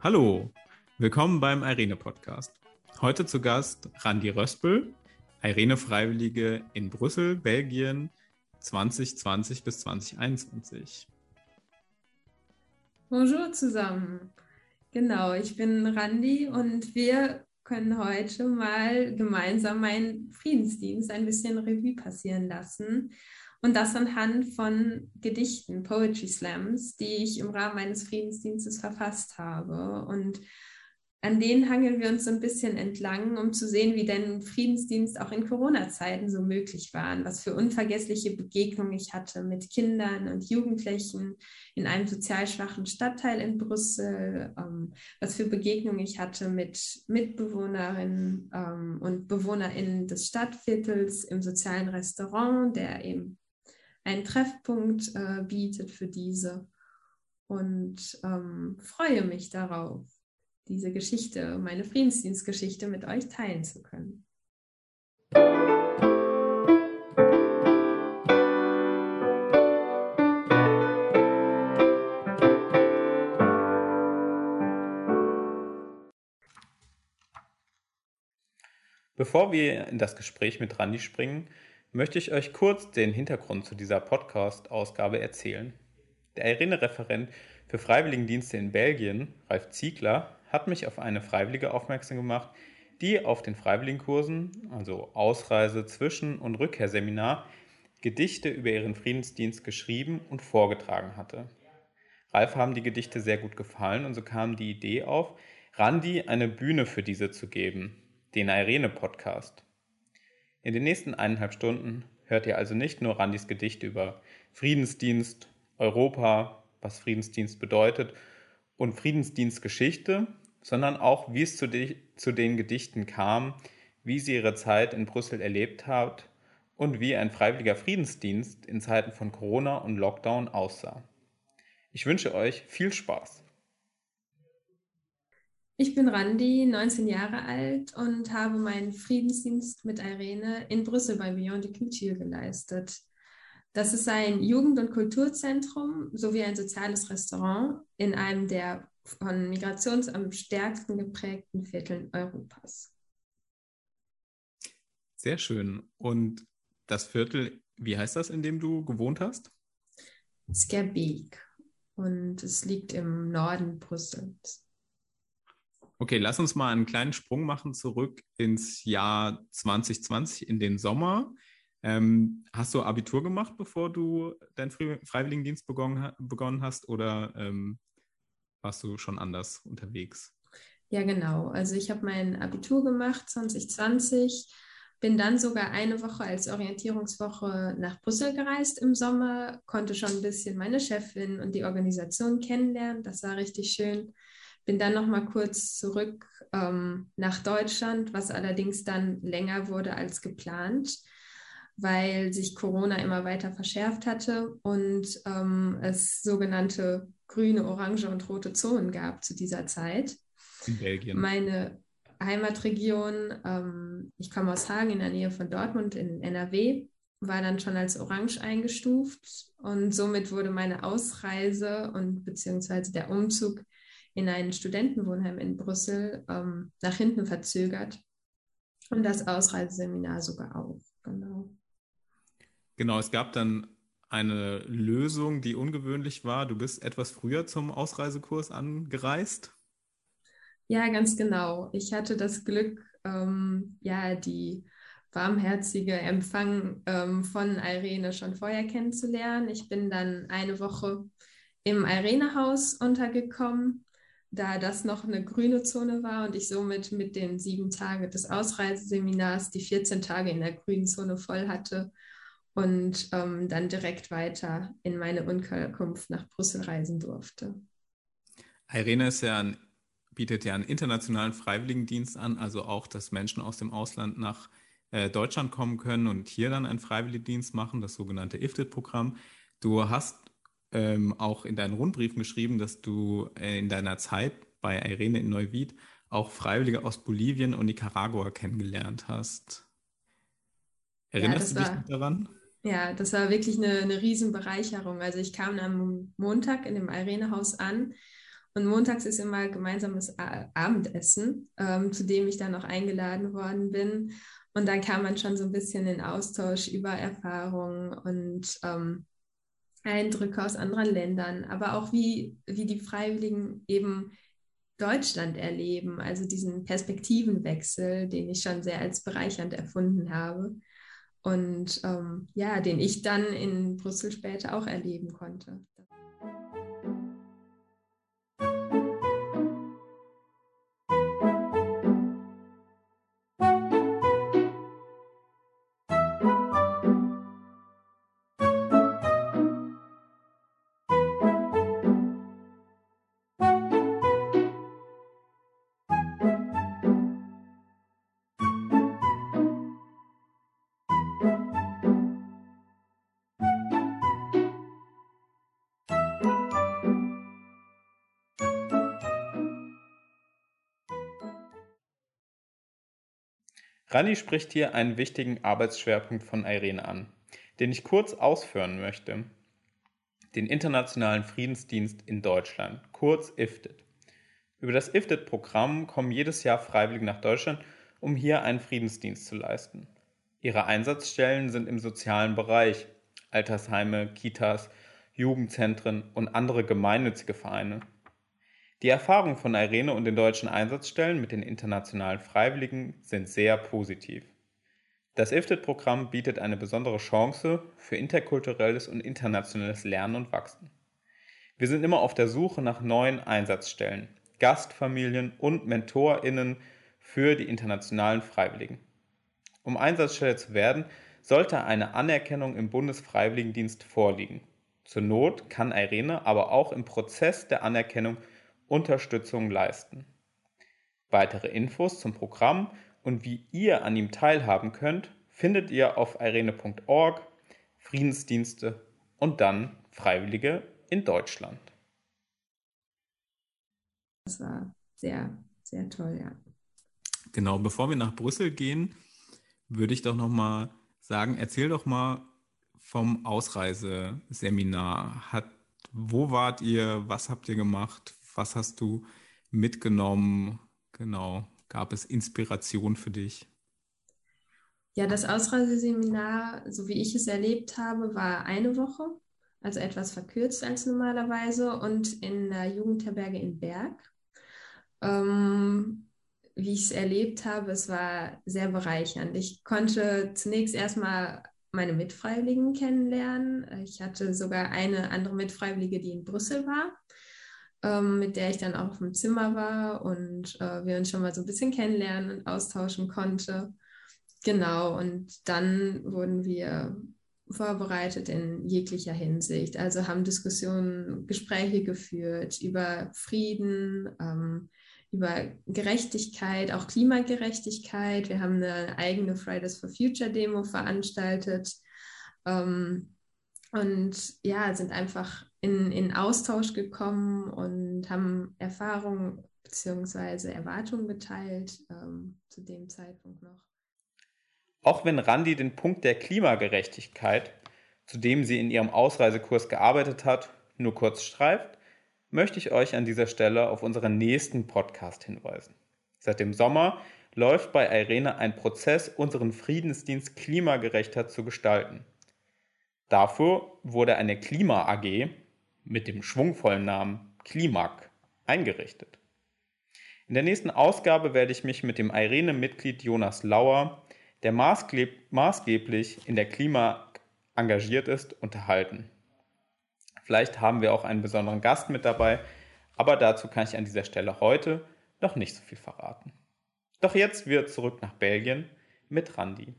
Hallo, willkommen beim Irene Podcast. Heute zu Gast Randi Röspel, Irene Freiwillige in Brüssel, Belgien 2020 bis 2021. Bonjour zusammen. Genau, ich bin Randi und wir können heute mal gemeinsam meinen Friedensdienst ein bisschen Revue passieren lassen. Und das anhand von Gedichten, Poetry Slams, die ich im Rahmen meines Friedensdienstes verfasst habe. Und an denen hangeln wir uns so ein bisschen entlang, um zu sehen, wie denn Friedensdienst auch in Corona-Zeiten so möglich war, was für unvergessliche Begegnungen ich hatte mit Kindern und Jugendlichen in einem sozial schwachen Stadtteil in Brüssel, ähm, was für Begegnungen ich hatte mit Mitbewohnerinnen ähm, und BewohnerInnen des Stadtviertels im sozialen Restaurant, der eben einen Treffpunkt äh, bietet für diese. Und ähm, freue mich darauf diese Geschichte, meine Friedensdienstgeschichte mit euch teilen zu können. Bevor wir in das Gespräch mit Randi springen, möchte ich euch kurz den Hintergrund zu dieser Podcast-Ausgabe erzählen. Der Irene-Referent für Freiwilligendienste in Belgien, Ralf Ziegler, hat mich auf eine Freiwillige aufmerksam gemacht, die auf den Freiwilligenkursen, also Ausreise, Zwischen- und Rückkehrseminar, Gedichte über ihren Friedensdienst geschrieben und vorgetragen hatte. Ralf haben die Gedichte sehr gut gefallen und so kam die Idee auf, Randi eine Bühne für diese zu geben, den Irene-Podcast. In den nächsten eineinhalb Stunden hört ihr also nicht nur Randis Gedichte über Friedensdienst, Europa, was Friedensdienst bedeutet und Friedensdienstgeschichte, sondern auch, wie es zu, de zu den Gedichten kam, wie sie ihre Zeit in Brüssel erlebt hat und wie ein freiwilliger Friedensdienst in Zeiten von Corona und Lockdown aussah. Ich wünsche euch viel Spaß. Ich bin Randi, 19 Jahre alt und habe meinen Friedensdienst mit Irene in Brüssel bei Beyond the Culture geleistet. Das ist ein Jugend- und Kulturzentrum sowie ein soziales Restaurant in einem der von Migrations am stärksten geprägten Vierteln Europas. Sehr schön. Und das Viertel, wie heißt das, in dem du gewohnt hast? Skerbeek. Und es liegt im Norden Brüssels. Okay, lass uns mal einen kleinen Sprung machen zurück ins Jahr 2020, in den Sommer. Ähm, hast du Abitur gemacht, bevor du deinen Freiwilligendienst begonnen, hast oder ähm, warst du schon anders unterwegs? Ja, genau. Also ich habe mein Abitur gemacht 2020, bin dann sogar eine Woche als Orientierungswoche nach Brüssel gereist im Sommer, konnte schon ein bisschen meine Chefin und die Organisation kennenlernen. Das war richtig schön. Bin dann noch mal kurz zurück ähm, nach Deutschland, was allerdings dann länger wurde als geplant weil sich Corona immer weiter verschärft hatte und ähm, es sogenannte grüne, orange und rote Zonen gab zu dieser Zeit. In Belgien. Meine Heimatregion, ähm, ich komme aus Hagen in der Nähe von Dortmund in NRW, war dann schon als orange eingestuft und somit wurde meine Ausreise und beziehungsweise der Umzug in ein Studentenwohnheim in Brüssel ähm, nach hinten verzögert und das Ausreiseseminar sogar auch. Genau. Genau, es gab dann eine Lösung, die ungewöhnlich war. Du bist etwas früher zum Ausreisekurs angereist. Ja, ganz genau. Ich hatte das Glück, ähm, ja, die warmherzige Empfang ähm, von Irene schon vorher kennenzulernen. Ich bin dann eine Woche im Irene-Haus untergekommen, da das noch eine grüne Zone war und ich somit mit den sieben Tagen des Ausreiseseminars die 14 Tage in der grünen Zone voll hatte und ähm, dann direkt weiter in meine Unterkunft nach Brüssel reisen durfte. Irene ist ja ein, bietet ja einen internationalen Freiwilligendienst an, also auch, dass Menschen aus dem Ausland nach äh, Deutschland kommen können und hier dann einen Freiwilligendienst machen, das sogenannte IFTIT-Programm. Du hast ähm, auch in deinen Rundbriefen geschrieben, dass du äh, in deiner Zeit bei Irene in Neuwied auch Freiwillige aus Bolivien und Nicaragua kennengelernt hast. Erinnerst ja, du dich daran? Ja, das war wirklich eine, eine Riesenbereicherung. Also ich kam am Montag in dem Arenehaus an und montags ist immer gemeinsames Abendessen, ähm, zu dem ich dann auch eingeladen worden bin. Und dann kam man schon so ein bisschen in Austausch über Erfahrungen und ähm, Eindrücke aus anderen Ländern, aber auch wie, wie die Freiwilligen eben Deutschland erleben, also diesen Perspektivenwechsel, den ich schon sehr als bereichernd erfunden habe und ähm, ja, den ich dann in Brüssel später auch erleben konnte. Rani spricht hier einen wichtigen Arbeitsschwerpunkt von Irene an, den ich kurz ausführen möchte. Den Internationalen Friedensdienst in Deutschland, kurz IFTED. Über das IFTED-Programm kommen jedes Jahr Freiwillige nach Deutschland, um hier einen Friedensdienst zu leisten. Ihre Einsatzstellen sind im sozialen Bereich, Altersheime, Kitas, Jugendzentren und andere gemeinnützige Vereine. Die Erfahrungen von Irene und den deutschen Einsatzstellen mit den internationalen Freiwilligen sind sehr positiv. Das IFTED-Programm bietet eine besondere Chance für interkulturelles und internationales Lernen und Wachsen. Wir sind immer auf der Suche nach neuen Einsatzstellen, Gastfamilien und MentorInnen für die internationalen Freiwilligen. Um Einsatzstelle zu werden, sollte eine Anerkennung im Bundesfreiwilligendienst vorliegen. Zur Not kann Irene aber auch im Prozess der Anerkennung Unterstützung leisten. Weitere Infos zum Programm und wie ihr an ihm teilhaben könnt, findet ihr auf irene.org, Friedensdienste und dann Freiwillige in Deutschland. Das war sehr, sehr toll, ja. Genau, bevor wir nach Brüssel gehen, würde ich doch noch mal sagen, erzähl doch mal vom Ausreiseseminar. Hat, wo wart ihr? Was habt ihr gemacht? Was hast du mitgenommen? Genau. Gab es Inspiration für dich? Ja, das Ausreiseseminar, so wie ich es erlebt habe, war eine Woche, also etwas verkürzt als normalerweise und in der Jugendherberge in Berg. Ähm, wie ich es erlebt habe, es war sehr bereichernd. Ich konnte zunächst erstmal meine Mitfreiwilligen kennenlernen. Ich hatte sogar eine andere Mitfreiwillige, die in Brüssel war ähm, mit der ich dann auch dem Zimmer war und äh, wir uns schon mal so ein bisschen kennenlernen und austauschen konnte. Genau, und dann wurden wir vorbereitet in jeglicher Hinsicht. Also haben Diskussionen, Gespräche geführt über Frieden, ähm, über Gerechtigkeit, auch Klimagerechtigkeit. Wir haben eine eigene Fridays for Future Demo veranstaltet. Ähm, und ja, sind einfach in, in Austausch gekommen und haben Erfahrungen bzw. Erwartungen geteilt ähm, zu dem Zeitpunkt noch. Auch wenn Randi den Punkt der Klimagerechtigkeit, zu dem sie in ihrem Ausreisekurs gearbeitet hat, nur kurz streift, möchte ich euch an dieser Stelle auf unseren nächsten Podcast hinweisen. Seit dem Sommer läuft bei Irene ein Prozess, unseren Friedensdienst klimagerechter zu gestalten. Dafür wurde eine Klima AG mit dem schwungvollen Namen Klimak eingerichtet. In der nächsten Ausgabe werde ich mich mit dem Irene-Mitglied Jonas Lauer, der maßgeblich in der Klimak engagiert ist, unterhalten. Vielleicht haben wir auch einen besonderen Gast mit dabei, aber dazu kann ich an dieser Stelle heute noch nicht so viel verraten. Doch jetzt wieder zurück nach Belgien mit Randi.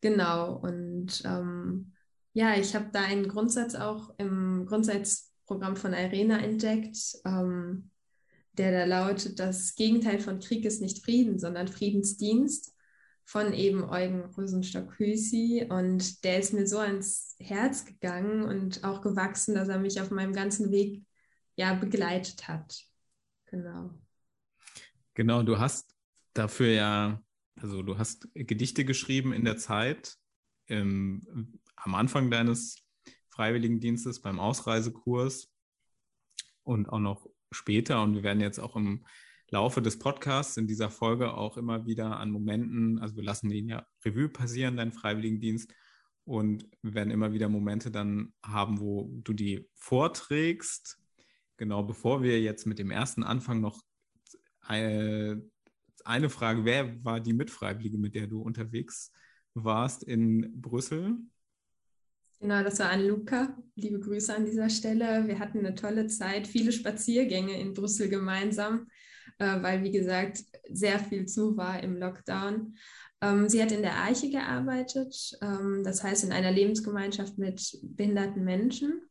Genau, und ähm, ja, ich habe da einen Grundsatz auch im Grundsatzprogramm von Irena entdeckt, ähm, der da lautet, das Gegenteil von Krieg ist nicht Frieden, sondern Friedensdienst von eben Eugen Rosenstock-Hüsi. Und der ist mir so ans Herz gegangen und auch gewachsen, dass er mich auf meinem ganzen Weg ja begleitet hat. Genau. Genau, du hast dafür ja also du hast Gedichte geschrieben in der Zeit, im, am Anfang deines Freiwilligendienstes beim Ausreisekurs und auch noch später. Und wir werden jetzt auch im Laufe des Podcasts in dieser Folge auch immer wieder an Momenten, also wir lassen den ja Revue passieren, deinen Freiwilligendienst, und werden immer wieder Momente dann haben, wo du die vorträgst. Genau, bevor wir jetzt mit dem ersten Anfang noch eine, eine Frage, wer war die Mitfreiwillige, mit der du unterwegs warst in Brüssel? Genau, das war an Luca. Liebe Grüße an dieser Stelle. Wir hatten eine tolle Zeit, viele Spaziergänge in Brüssel gemeinsam, äh, weil, wie gesagt, sehr viel zu war im Lockdown. Ähm, sie hat in der Arche gearbeitet, ähm, das heißt in einer Lebensgemeinschaft mit behinderten Menschen,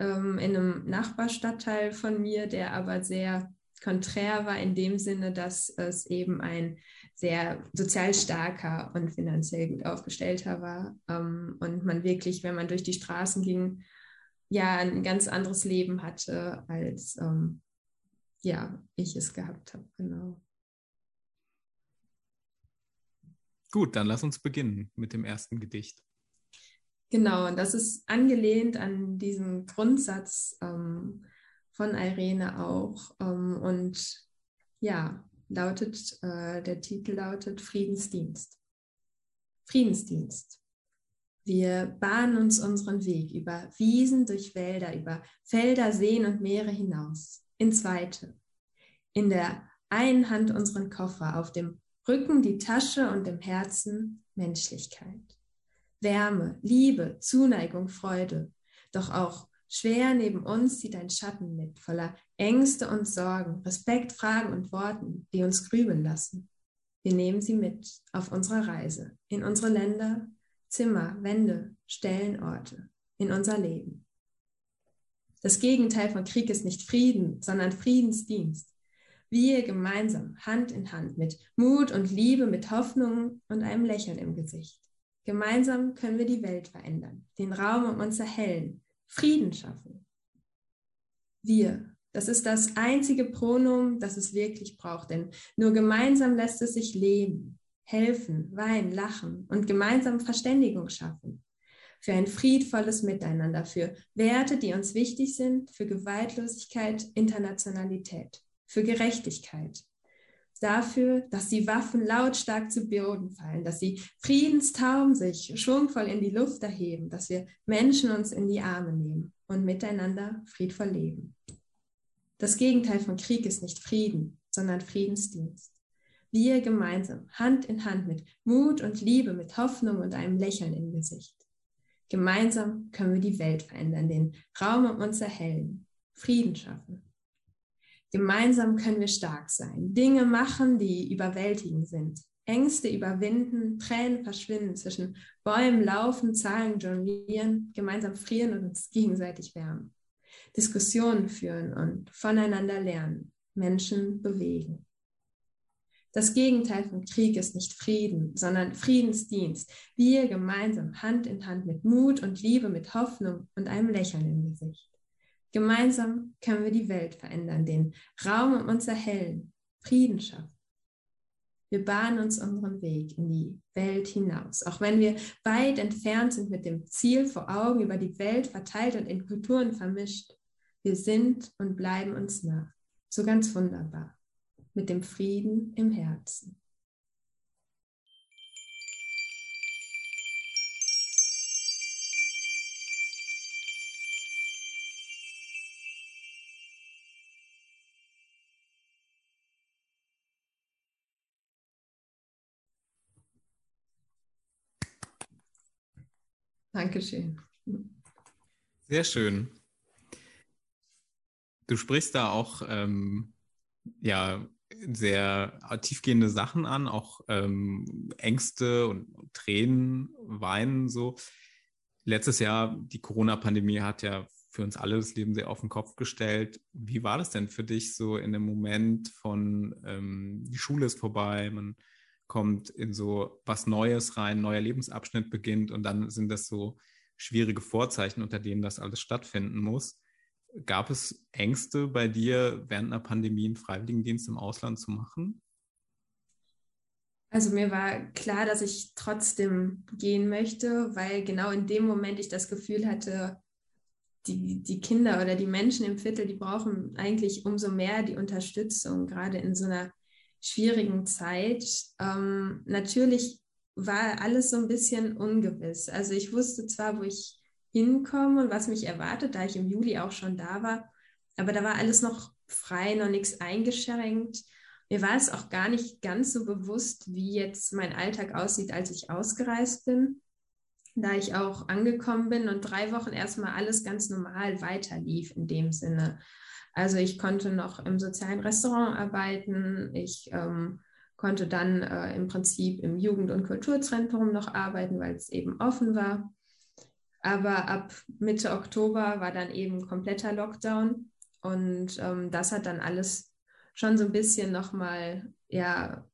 ähm, in einem Nachbarstadtteil von mir, der aber sehr konträr war in dem Sinne, dass es eben ein sehr sozial starker und finanziell gut aufgestellter war ähm, und man wirklich, wenn man durch die Straßen ging, ja ein ganz anderes Leben hatte, als ähm, ja ich es gehabt habe. Genau. Gut, dann lass uns beginnen mit dem ersten Gedicht. Genau, und das ist angelehnt an diesen Grundsatz ähm, von Irene auch. Ähm, und ja, lautet, äh, der Titel lautet Friedensdienst. Friedensdienst. Wir bahnen uns unseren Weg über Wiesen, durch Wälder, über Felder, Seen und Meere hinaus, ins Weite. In der einen Hand unseren Koffer, auf dem Rücken die Tasche und im Herzen Menschlichkeit. Wärme, Liebe, Zuneigung, Freude. Doch auch schwer neben uns zieht ein Schatten mit, voller Ängste und Sorgen, Respekt, Fragen und Worten, die uns grübeln lassen. Wir nehmen sie mit auf unserer Reise, in unsere Länder, Zimmer, Wände, Stellen, Orte, in unser Leben. Das Gegenteil von Krieg ist nicht Frieden, sondern Friedensdienst. Wir gemeinsam, Hand in Hand, mit Mut und Liebe, mit Hoffnung und einem Lächeln im Gesicht. Gemeinsam können wir die Welt verändern, den Raum um uns erhellen, Frieden schaffen. Wir, das ist das einzige Pronomen, das es wirklich braucht, denn nur gemeinsam lässt es sich leben, helfen, weinen, lachen und gemeinsam Verständigung schaffen. Für ein friedvolles Miteinander, für Werte, die uns wichtig sind, für Gewaltlosigkeit, Internationalität für Gerechtigkeit, dafür, dass die Waffen lautstark zu Boden fallen, dass die Friedenstauben sich schwungvoll in die Luft erheben, dass wir Menschen uns in die Arme nehmen und miteinander friedvoll leben. Das Gegenteil von Krieg ist nicht Frieden, sondern Friedensdienst. Wir gemeinsam, Hand in Hand mit Mut und Liebe, mit Hoffnung und einem Lächeln im Gesicht. Gemeinsam können wir die Welt verändern, den Raum um uns erhellen, Frieden schaffen. Gemeinsam können wir stark sein, Dinge machen, die überwältigend sind, Ängste überwinden, Tränen verschwinden, zwischen Bäumen laufen, Zahlen jonglieren, gemeinsam frieren und uns gegenseitig wärmen, Diskussionen führen und voneinander lernen, Menschen bewegen. Das Gegenteil von Krieg ist nicht Frieden, sondern Friedensdienst. Wir gemeinsam, Hand in Hand mit Mut und Liebe, mit Hoffnung und einem Lächeln im Gesicht. Gemeinsam können wir die Welt verändern, den Raum um uns erhellen, Frieden schaffen. Wir bahnen uns unseren Weg in die Welt hinaus, auch wenn wir weit entfernt sind mit dem Ziel vor Augen, über die Welt verteilt und in Kulturen vermischt. Wir sind und bleiben uns nah, so ganz wunderbar, mit dem Frieden im Herzen. Dankeschön. Sehr schön. Du sprichst da auch ähm, ja sehr tiefgehende Sachen an, auch ähm, Ängste und Tränen, Weinen so. Letztes Jahr, die Corona-Pandemie hat ja für uns alle das Leben sehr auf den Kopf gestellt. Wie war das denn für dich so in dem Moment von ähm, die Schule ist vorbei, man kommt in so was Neues rein, neuer Lebensabschnitt beginnt und dann sind das so schwierige Vorzeichen, unter denen das alles stattfinden muss. Gab es Ängste bei dir, während einer Pandemie einen Freiwilligendienst im Ausland zu machen? Also mir war klar, dass ich trotzdem gehen möchte, weil genau in dem Moment ich das Gefühl hatte, die, die Kinder oder die Menschen im Viertel, die brauchen eigentlich umso mehr die Unterstützung, gerade in so einer schwierigen Zeit. Ähm, natürlich war alles so ein bisschen ungewiss. Also ich wusste zwar, wo ich hinkomme und was mich erwartet, da ich im Juli auch schon da war, aber da war alles noch frei, noch nichts eingeschränkt. Mir war es auch gar nicht ganz so bewusst, wie jetzt mein Alltag aussieht, als ich ausgereist bin, da ich auch angekommen bin und drei Wochen erstmal alles ganz normal weiterlief in dem Sinne. Also ich konnte noch im sozialen Restaurant arbeiten, ich ähm, konnte dann äh, im Prinzip im Jugend- und Kulturzentrum noch arbeiten, weil es eben offen war. Aber ab Mitte Oktober war dann eben kompletter Lockdown und ähm, das hat dann alles schon so ein bisschen nochmal ja,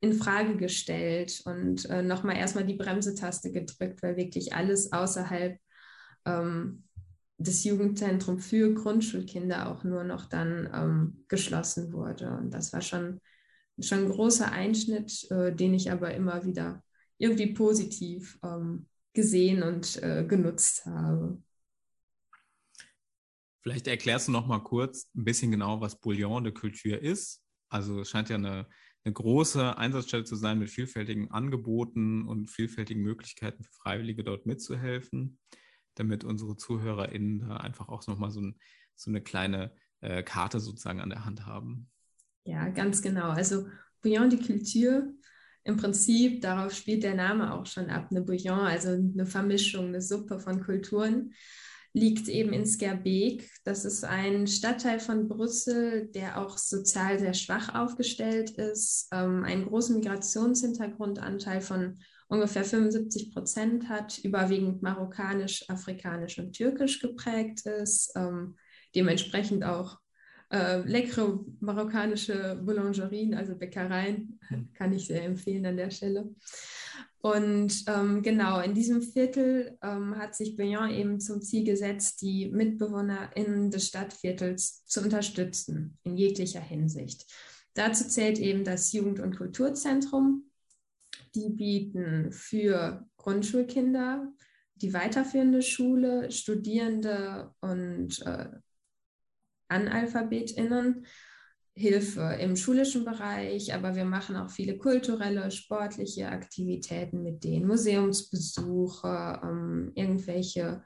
in Frage gestellt und äh, nochmal erstmal die Bremsetaste gedrückt, weil wirklich alles außerhalb ähm, des Jugendzentrums für Grundschulkinder auch nur noch dann ähm, geschlossen wurde. Und das war schon, schon ein großer Einschnitt, äh, den ich aber immer wieder irgendwie positiv ähm, gesehen und äh, genutzt habe. Vielleicht erklärst du noch mal kurz ein bisschen genau, was Bouillon de Culture ist. Also es scheint ja eine, eine große Einsatzstelle zu sein mit vielfältigen Angeboten und vielfältigen Möglichkeiten für Freiwillige dort mitzuhelfen, damit unsere ZuhörerInnen da einfach auch noch mal so, ein, so eine kleine äh, Karte sozusagen an der Hand haben. Ja, ganz genau. Also Bouillon de Culture, im Prinzip, darauf spielt der Name auch schon ab, eine Bouillon, also eine Vermischung, eine Suppe von Kulturen liegt eben in Skerbeek. Das ist ein Stadtteil von Brüssel, der auch sozial sehr schwach aufgestellt ist, ähm, einen großen Migrationshintergrundanteil von ungefähr 75 Prozent hat, überwiegend marokkanisch, afrikanisch und türkisch geprägt ist, ähm, dementsprechend auch äh, leckere marokkanische Boulangerien, also Bäckereien, hm. kann ich sehr empfehlen an der Stelle. Und ähm, genau, in diesem Viertel ähm, hat sich Beyond eben zum Ziel gesetzt, die MitbewohnerInnen des Stadtviertels zu unterstützen, in jeglicher Hinsicht. Dazu zählt eben das Jugend- und Kulturzentrum. Die bieten für Grundschulkinder, die weiterführende Schule, Studierende und äh, AnalphabetInnen Hilfe im schulischen Bereich, aber wir machen auch viele kulturelle, sportliche Aktivitäten mit denen, Museumsbesuche, ähm, irgendwelche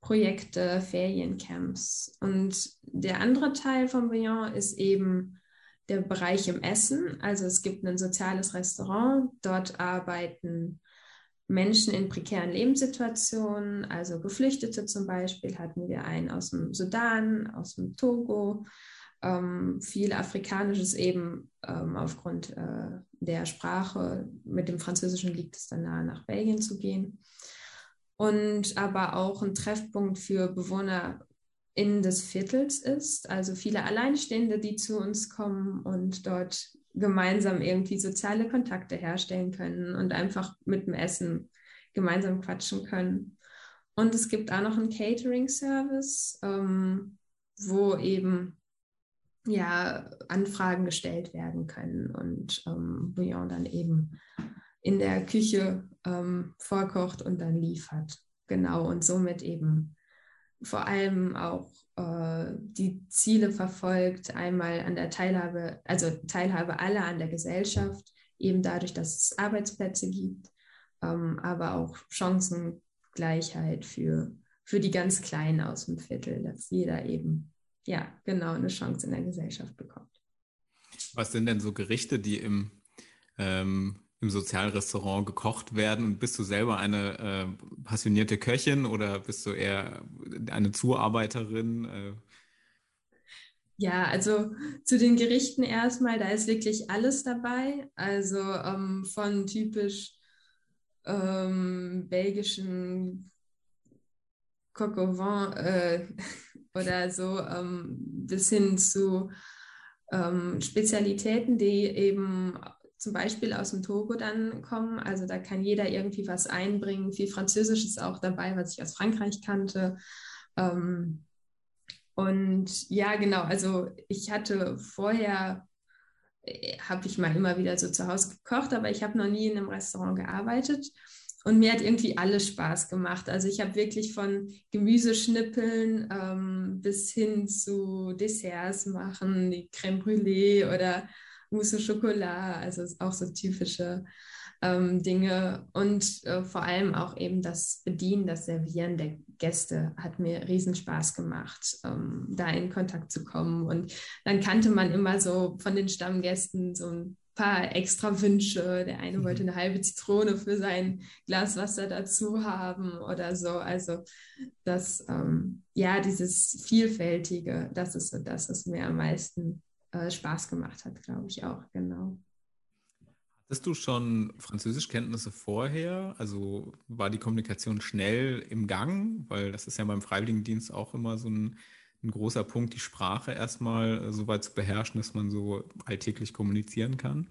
Projekte, Feriencamps. Und der andere Teil von Beyond ist eben der Bereich im Essen. Also es gibt ein soziales Restaurant, dort arbeiten Menschen in prekären Lebenssituationen, also Geflüchtete zum Beispiel, hatten wir einen aus dem Sudan, aus dem Togo, ähm, viel Afrikanisches eben ähm, aufgrund äh, der Sprache. Mit dem Französischen liegt es dann nahe, nach Belgien zu gehen. Und aber auch ein Treffpunkt für Bewohner in des Viertels ist, also viele Alleinstehende, die zu uns kommen und dort gemeinsam irgendwie soziale Kontakte herstellen können und einfach mit dem Essen gemeinsam quatschen können. Und es gibt auch noch einen Catering-Service, ähm, wo eben ja, Anfragen gestellt werden können und ähm, Bouillon dann eben in der Küche ähm, vorkocht und dann liefert. Genau, und somit eben vor allem auch äh, die Ziele verfolgt, einmal an der Teilhabe, also Teilhabe aller an der Gesellschaft, eben dadurch, dass es Arbeitsplätze gibt, ähm, aber auch Chancengleichheit für, für die ganz Kleinen aus dem Viertel, dass jeder eben ja, genau, eine Chance in der Gesellschaft bekommt. Was sind denn so Gerichte, die im, ähm, im Sozialrestaurant gekocht werden? Und bist du selber eine äh, passionierte Köchin oder bist du eher eine Zuarbeiterin? Äh? Ja, also zu den Gerichten erstmal, da ist wirklich alles dabei. Also ähm, von typisch ähm, belgischen Coq au vin, äh, oder so ähm, bis hin zu ähm, Spezialitäten, die eben zum Beispiel aus dem Togo dann kommen. Also da kann jeder irgendwie was einbringen. Viel Französisch ist auch dabei, was ich aus Frankreich kannte. Ähm, und ja, genau, also ich hatte vorher äh, habe ich mal immer wieder so zu Hause gekocht, aber ich habe noch nie in einem Restaurant gearbeitet. Und mir hat irgendwie alles Spaß gemacht. Also ich habe wirklich von Gemüseschnippeln ähm, bis hin zu Desserts machen, die Crème Brûlée oder Mousse au Chocolat, also auch so typische ähm, Dinge. Und äh, vor allem auch eben das Bedienen, das Servieren der Gäste hat mir riesen Spaß gemacht, ähm, da in Kontakt zu kommen. Und dann kannte man immer so von den Stammgästen so ein paar extra Wünsche. Der eine mhm. wollte eine halbe Zitrone für sein Glas Wasser dazu haben oder so. Also das, ähm, ja, dieses Vielfältige, das ist so das, was mir am meisten äh, Spaß gemacht hat, glaube ich auch, genau. Hattest du schon Französischkenntnisse vorher? Also war die Kommunikation schnell im Gang? Weil das ist ja beim Freiwilligendienst auch immer so ein ein großer Punkt, die Sprache erstmal so weit zu beherrschen, dass man so alltäglich kommunizieren kann?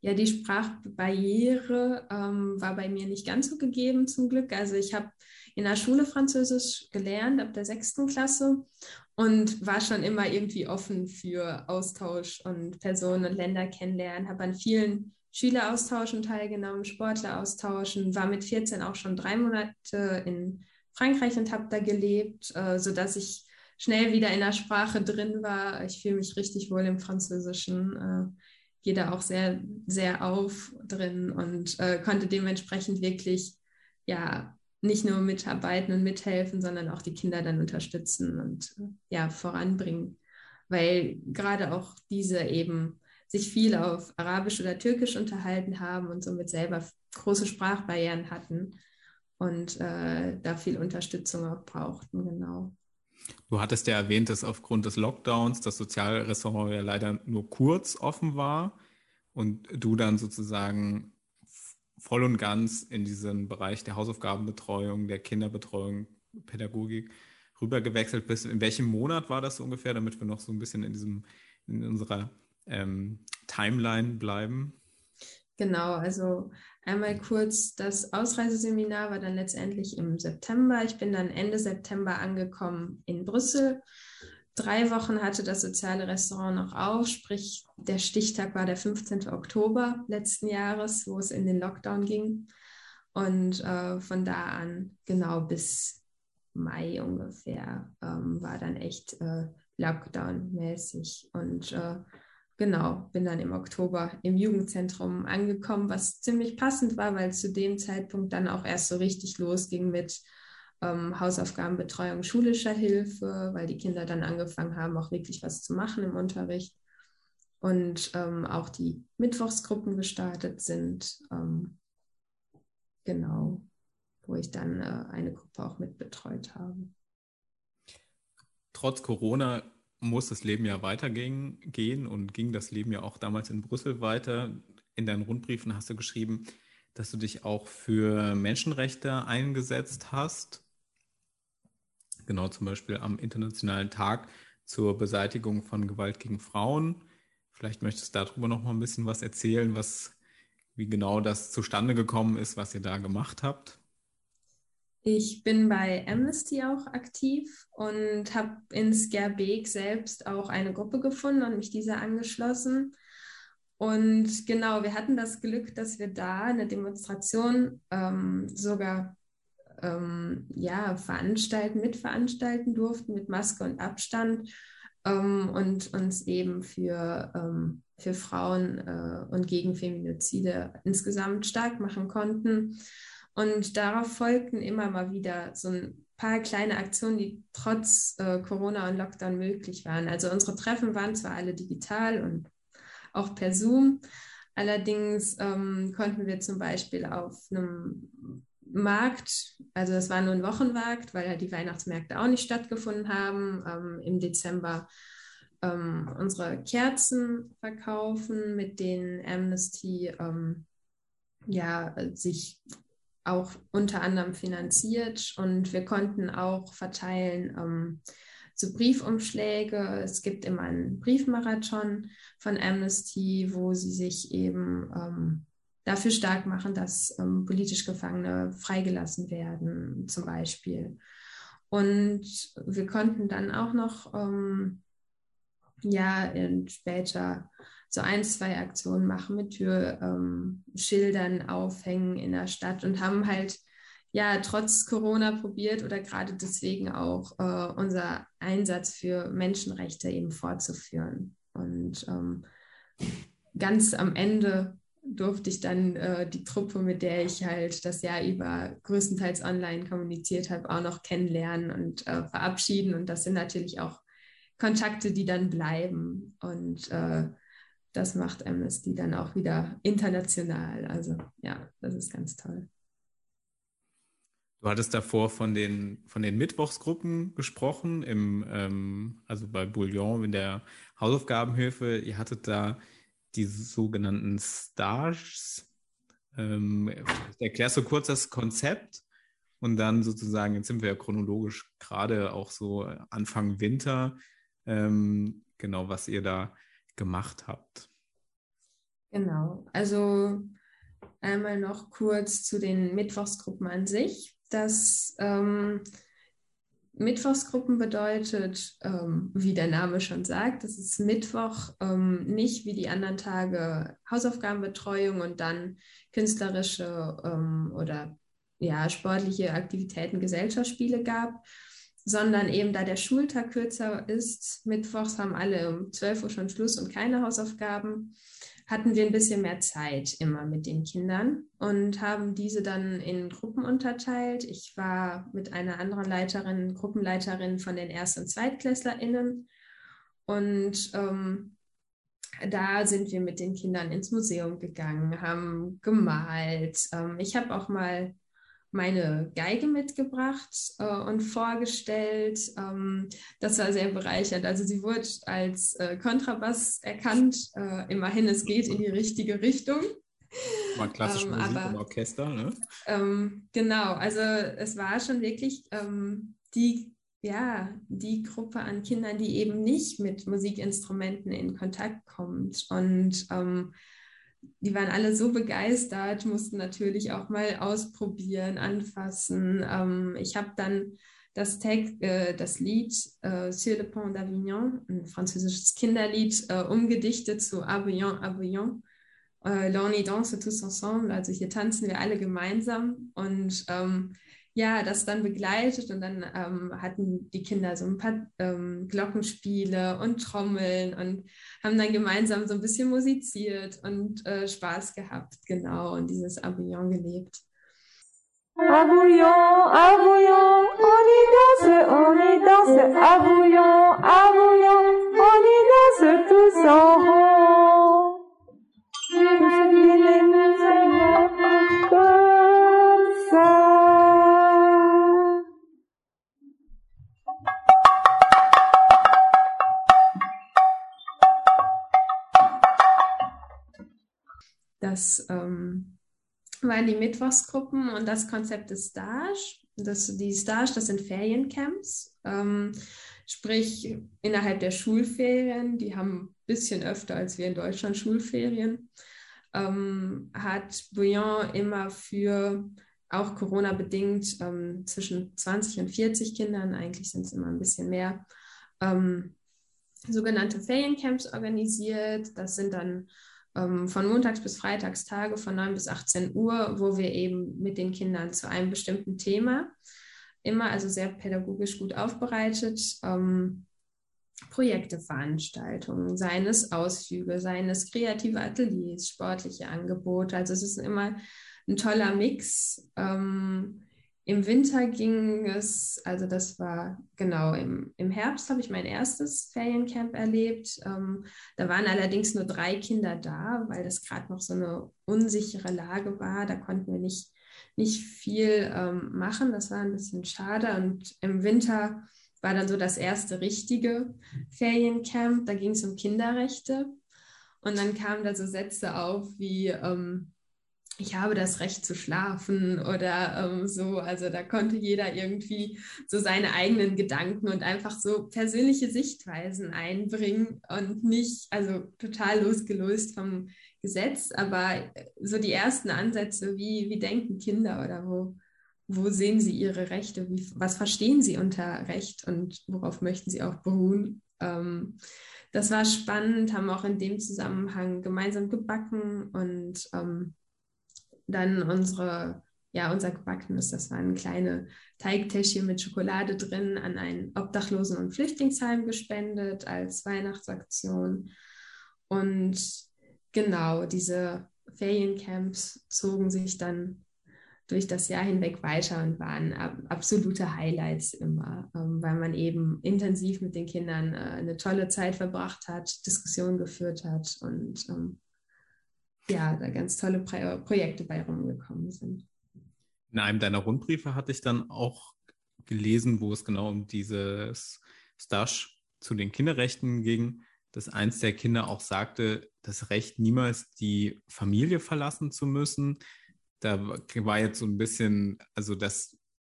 Ja, die Sprachbarriere ähm, war bei mir nicht ganz so gegeben zum Glück. Also ich habe in der Schule Französisch gelernt ab der sechsten Klasse und war schon immer irgendwie offen für Austausch und Personen und Länder kennenlernen, habe an vielen Schüleraustauschen teilgenommen, Sportleraustauschen, war mit 14 auch schon drei Monate in Frankreich und habe da gelebt, äh, sodass ich schnell wieder in der Sprache drin war. Ich fühle mich richtig wohl im Französischen, äh, gehe da auch sehr, sehr auf drin und äh, konnte dementsprechend wirklich ja nicht nur mitarbeiten und mithelfen, sondern auch die Kinder dann unterstützen und äh, ja voranbringen. Weil gerade auch diese eben sich viel auf Arabisch oder Türkisch unterhalten haben und somit selber große Sprachbarrieren hatten und äh, da viel Unterstützung auch brauchten, genau. Du hattest ja erwähnt, dass aufgrund des Lockdowns das Sozialrestaurant ja leider nur kurz offen war und du dann sozusagen voll und ganz in diesen Bereich der Hausaufgabenbetreuung, der Kinderbetreuung, Pädagogik rübergewechselt bist. In welchem Monat war das ungefähr, damit wir noch so ein bisschen in diesem in unserer ähm, Timeline bleiben? Genau, also einmal kurz, das Ausreiseseminar war dann letztendlich im September. Ich bin dann Ende September angekommen in Brüssel. Drei Wochen hatte das soziale Restaurant noch auf, sprich der Stichtag war der 15. Oktober letzten Jahres, wo es in den Lockdown ging. Und äh, von da an genau bis Mai ungefähr ähm, war dann echt äh, Lockdown-mäßig. Und äh, genau, bin dann im Oktober im Jugendzentrum angekommen, was ziemlich passend war, weil zu dem Zeitpunkt dann auch erst so richtig losging mit ähm, Hausaufgabenbetreuung schulischer Hilfe, weil die Kinder dann angefangen haben, auch wirklich was zu machen im Unterricht. Und ähm, auch die Mittwochsgruppen gestartet sind. Ähm, genau, wo ich dann äh, eine Gruppe auch mitbetreut habe. Trotz Corona muss das Leben ja weitergehen gehen und ging das Leben ja auch damals in Brüssel weiter. In deinen Rundbriefen hast du geschrieben, dass du dich auch für Menschenrechte eingesetzt hast. Genau, zum Beispiel am Internationalen Tag zur Beseitigung von Gewalt gegen Frauen. Vielleicht möchtest du darüber noch mal ein bisschen was erzählen, was, wie genau das zustande gekommen ist, was ihr da gemacht habt. Ich bin bei Amnesty auch aktiv und habe in Skerbeek selbst auch eine Gruppe gefunden und mich dieser angeschlossen. Und genau, wir hatten das Glück, dass wir da eine Demonstration ähm, sogar ähm, ja, veranstalten, mitveranstalten durften mit Maske und Abstand ähm, und uns eben für, ähm, für Frauen äh, und gegen Feminizide insgesamt stark machen konnten. Und darauf folgten immer mal wieder so ein paar kleine Aktionen, die trotz äh, Corona und Lockdown möglich waren. Also unsere Treffen waren zwar alle digital und auch per Zoom, allerdings ähm, konnten wir zum Beispiel auf einem Markt, also das war nur ein Wochenmarkt, weil halt die Weihnachtsmärkte auch nicht stattgefunden haben, ähm, im Dezember ähm, unsere Kerzen verkaufen, mit denen Amnesty ähm, ja, sich auch unter anderem finanziert und wir konnten auch verteilen ähm, so Briefumschläge. Es gibt immer einen Briefmarathon von Amnesty, wo sie sich eben ähm, dafür stark machen, dass ähm, politisch Gefangene freigelassen werden, zum Beispiel. Und wir konnten dann auch noch ähm, ja, später so ein, zwei Aktionen machen mit Türschildern ähm, aufhängen in der Stadt und haben halt ja trotz Corona probiert oder gerade deswegen auch äh, unser Einsatz für Menschenrechte eben fortzuführen. Und ähm, ganz am Ende durfte ich dann äh, die Truppe, mit der ich halt das Jahr über größtenteils online kommuniziert habe, auch noch kennenlernen und äh, verabschieden. Und das sind natürlich auch Kontakte, die dann bleiben. Und äh, das macht Amnesty dann auch wieder international. Also ja, das ist ganz toll. Du hattest davor von den, von den Mittwochsgruppen gesprochen, im, ähm, also bei Bouillon in der Hausaufgabenhilfe. Ihr hattet da die sogenannten Stars. Ähm, erklärst du kurz das Konzept und dann sozusagen, jetzt sind wir ja chronologisch gerade auch so Anfang Winter, ähm, genau, was ihr da gemacht habt. Genau, also einmal noch kurz zu den Mittwochsgruppen an sich dass ähm, Mittwochsgruppen bedeutet, ähm, wie der Name schon sagt, das ist Mittwoch ähm, nicht wie die anderen Tage Hausaufgabenbetreuung und dann künstlerische ähm, oder ja, sportliche Aktivitäten, Gesellschaftsspiele gab, sondern eben da der Schultag kürzer ist, Mittwochs haben alle um 12 Uhr schon Schluss und keine Hausaufgaben hatten wir ein bisschen mehr Zeit immer mit den Kindern und haben diese dann in Gruppen unterteilt. Ich war mit einer anderen Leiterin, Gruppenleiterin von den Erst- und ZweitklässlerInnen und ähm, da sind wir mit den Kindern ins Museum gegangen, haben gemalt. Ähm, ich habe auch mal meine Geige mitgebracht äh, und vorgestellt. Ähm, das war sehr bereichernd. Also sie wurde als äh, Kontrabass erkannt. Äh, immerhin, es geht in die richtige Richtung. Mal klassische ähm, Musik aber, im Orchester, ne? Ähm, genau, also es war schon wirklich ähm, die, ja, die Gruppe an Kindern, die eben nicht mit Musikinstrumenten in Kontakt kommt. Und ähm, die waren alle so begeistert, mussten natürlich auch mal ausprobieren, anfassen. Ähm, ich habe dann das, Tag, äh, das Lied äh, Sur le Pont d'Avignon, ein französisches Kinderlied, äh, umgedichtet zu Avignon, Avignon. Äh, L'on y danse tous ensemble, also hier tanzen wir alle gemeinsam. Und ähm, ja, das dann begleitet und dann ähm, hatten die Kinder so ein paar ähm, Glockenspiele und Trommeln und haben dann gemeinsam so ein bisschen musiziert und äh, Spaß gehabt, genau, und dieses Avignon gelebt. Avouillon, Avouillon, on y danse, on y danse, Avouillon, Avouillon, on y danse tous en rond. Das ähm, waren die Mittwochsgruppen und das Konzept des Stage. Das, die Stage, das sind Feriencamps, ähm, sprich innerhalb der Schulferien, die haben ein bisschen öfter als wir in Deutschland Schulferien, ähm, hat Bouillon immer für auch Corona-bedingt ähm, zwischen 20 und 40 Kindern, eigentlich sind es immer ein bisschen mehr, ähm, sogenannte Feriencamps organisiert. Das sind dann von Montags bis Freitags Tage von 9 bis 18 Uhr, wo wir eben mit den Kindern zu einem bestimmten Thema immer, also sehr pädagogisch gut aufbereitet, ähm, Projekte, Veranstaltungen, seien es Ausflüge, seien es kreative Ateliers, sportliche Angebote. Also es ist immer ein toller Mix. Ähm, im Winter ging es, also das war genau im, im Herbst habe ich mein erstes Feriencamp erlebt. Ähm, da waren allerdings nur drei Kinder da, weil das gerade noch so eine unsichere Lage war. Da konnten wir nicht, nicht viel ähm, machen. Das war ein bisschen schade. Und im Winter war dann so das erste richtige Feriencamp. Da ging es um Kinderrechte. Und dann kamen da so Sätze auf wie, ähm, ich habe das Recht zu schlafen oder ähm, so. Also da konnte jeder irgendwie so seine eigenen Gedanken und einfach so persönliche Sichtweisen einbringen und nicht, also total losgelöst vom Gesetz, aber so die ersten Ansätze, wie, wie denken Kinder oder wo, wo sehen sie ihre Rechte, wie, was verstehen sie unter Recht und worauf möchten sie auch beruhen. Ähm, das war spannend, haben auch in dem Zusammenhang gemeinsam gebacken und ähm, dann unsere, ja, unser Gebackenes, das waren kleine Teigtäschchen mit Schokolade drin, an ein Obdachlosen- und Flüchtlingsheim gespendet als Weihnachtsaktion. Und genau, diese Feriencamps zogen sich dann durch das Jahr hinweg weiter und waren ab, absolute Highlights immer, ähm, weil man eben intensiv mit den Kindern äh, eine tolle Zeit verbracht hat, Diskussionen geführt hat und ähm, ja, da ganz tolle Pro Projekte bei rumgekommen sind. In einem deiner Rundbriefe hatte ich dann auch gelesen, wo es genau um dieses Stash zu den Kinderrechten ging, dass eins der Kinder auch sagte, das Recht niemals die Familie verlassen zu müssen, da war jetzt so ein bisschen, also das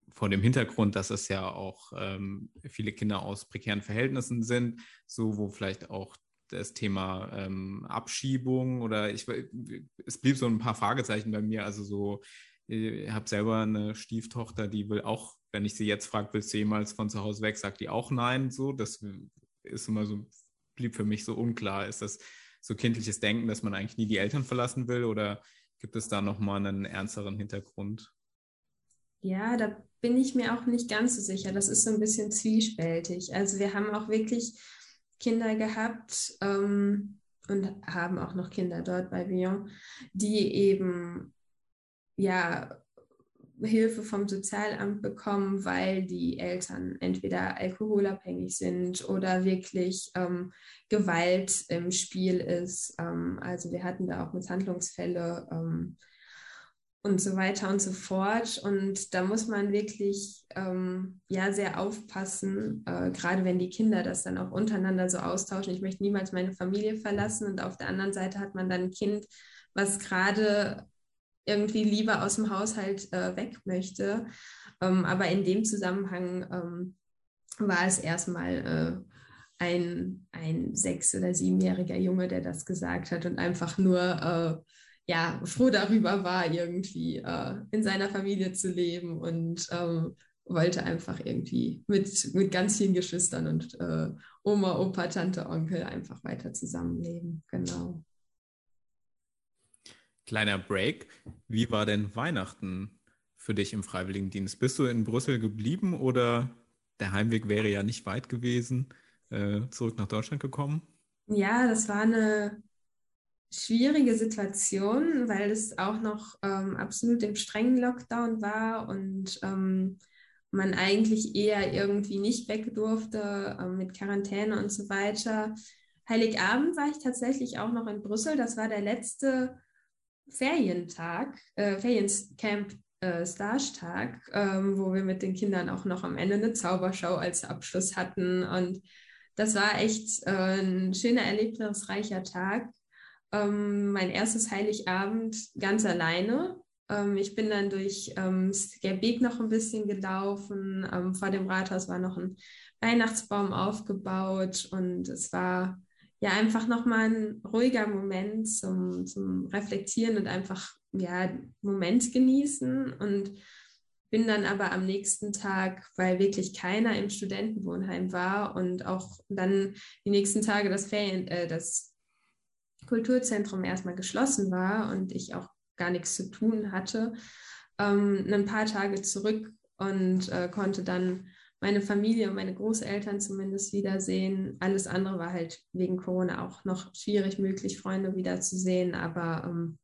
vor dem Hintergrund, dass es ja auch ähm, viele Kinder aus prekären Verhältnissen sind, so wo vielleicht auch das Thema ähm, Abschiebung oder ich, es blieb so ein paar Fragezeichen bei mir. Also so, ich habe selber eine Stieftochter, die will auch, wenn ich sie jetzt frage, willst du jemals von zu Hause weg, sagt die auch nein. So, das ist immer so, blieb für mich so unklar. Ist das so kindliches Denken, dass man eigentlich nie die Eltern verlassen will oder Gibt es da nochmal einen ernsteren Hintergrund? Ja, da bin ich mir auch nicht ganz so sicher. Das ist so ein bisschen zwiespältig. Also wir haben auch wirklich Kinder gehabt ähm, und haben auch noch Kinder dort bei Bion, die eben ja Hilfe vom Sozialamt bekommen, weil die Eltern entweder alkoholabhängig sind oder wirklich ähm, Gewalt im Spiel ist. Ähm, also wir hatten da auch Misshandlungsfälle ähm, und so weiter und so fort. Und da muss man wirklich ähm, ja sehr aufpassen, äh, gerade wenn die Kinder das dann auch untereinander so austauschen. Ich möchte niemals meine Familie verlassen und auf der anderen Seite hat man dann ein Kind, was gerade irgendwie lieber aus dem Haushalt äh, weg möchte. Ähm, aber in dem Zusammenhang ähm, war es erstmal äh, ein, ein sechs- oder siebenjähriger Junge, der das gesagt hat und einfach nur äh, ja, froh darüber war, irgendwie äh, in seiner Familie zu leben und ähm, wollte einfach irgendwie mit, mit ganz vielen Geschwistern und äh, Oma, Opa, Tante, Onkel einfach weiter zusammenleben. Genau. Kleiner Break. Wie war denn Weihnachten für dich im Freiwilligendienst? Bist du in Brüssel geblieben oder der Heimweg wäre ja nicht weit gewesen, äh, zurück nach Deutschland gekommen? Ja, das war eine schwierige Situation, weil es auch noch ähm, absolut im strengen Lockdown war und ähm, man eigentlich eher irgendwie nicht weg durfte äh, mit Quarantäne und so weiter. Heiligabend war ich tatsächlich auch noch in Brüssel. Das war der letzte Ferientag, äh, Feriencamp äh, Starstag, ähm, wo wir mit den Kindern auch noch am Ende eine Zaubershow als Abschluss hatten. Und das war echt äh, ein schöner, erlebnisreicher Tag. Ähm, mein erstes Heiligabend ganz alleine. Ähm, ich bin dann durch ähm, Skerbeek noch ein bisschen gelaufen. Ähm, vor dem Rathaus war noch ein Weihnachtsbaum aufgebaut und es war ja einfach nochmal ein ruhiger Moment zum, zum Reflektieren und einfach ja Moment genießen und bin dann aber am nächsten Tag, weil wirklich keiner im Studentenwohnheim war und auch dann die nächsten Tage das Ferien, äh, das Kulturzentrum erstmal geschlossen war und ich auch gar nichts zu tun hatte, ähm, ein paar Tage zurück und äh, konnte dann meine Familie und meine Großeltern zumindest wiedersehen. Alles andere war halt wegen Corona auch noch schwierig möglich, Freunde wiederzusehen. Aber ähm,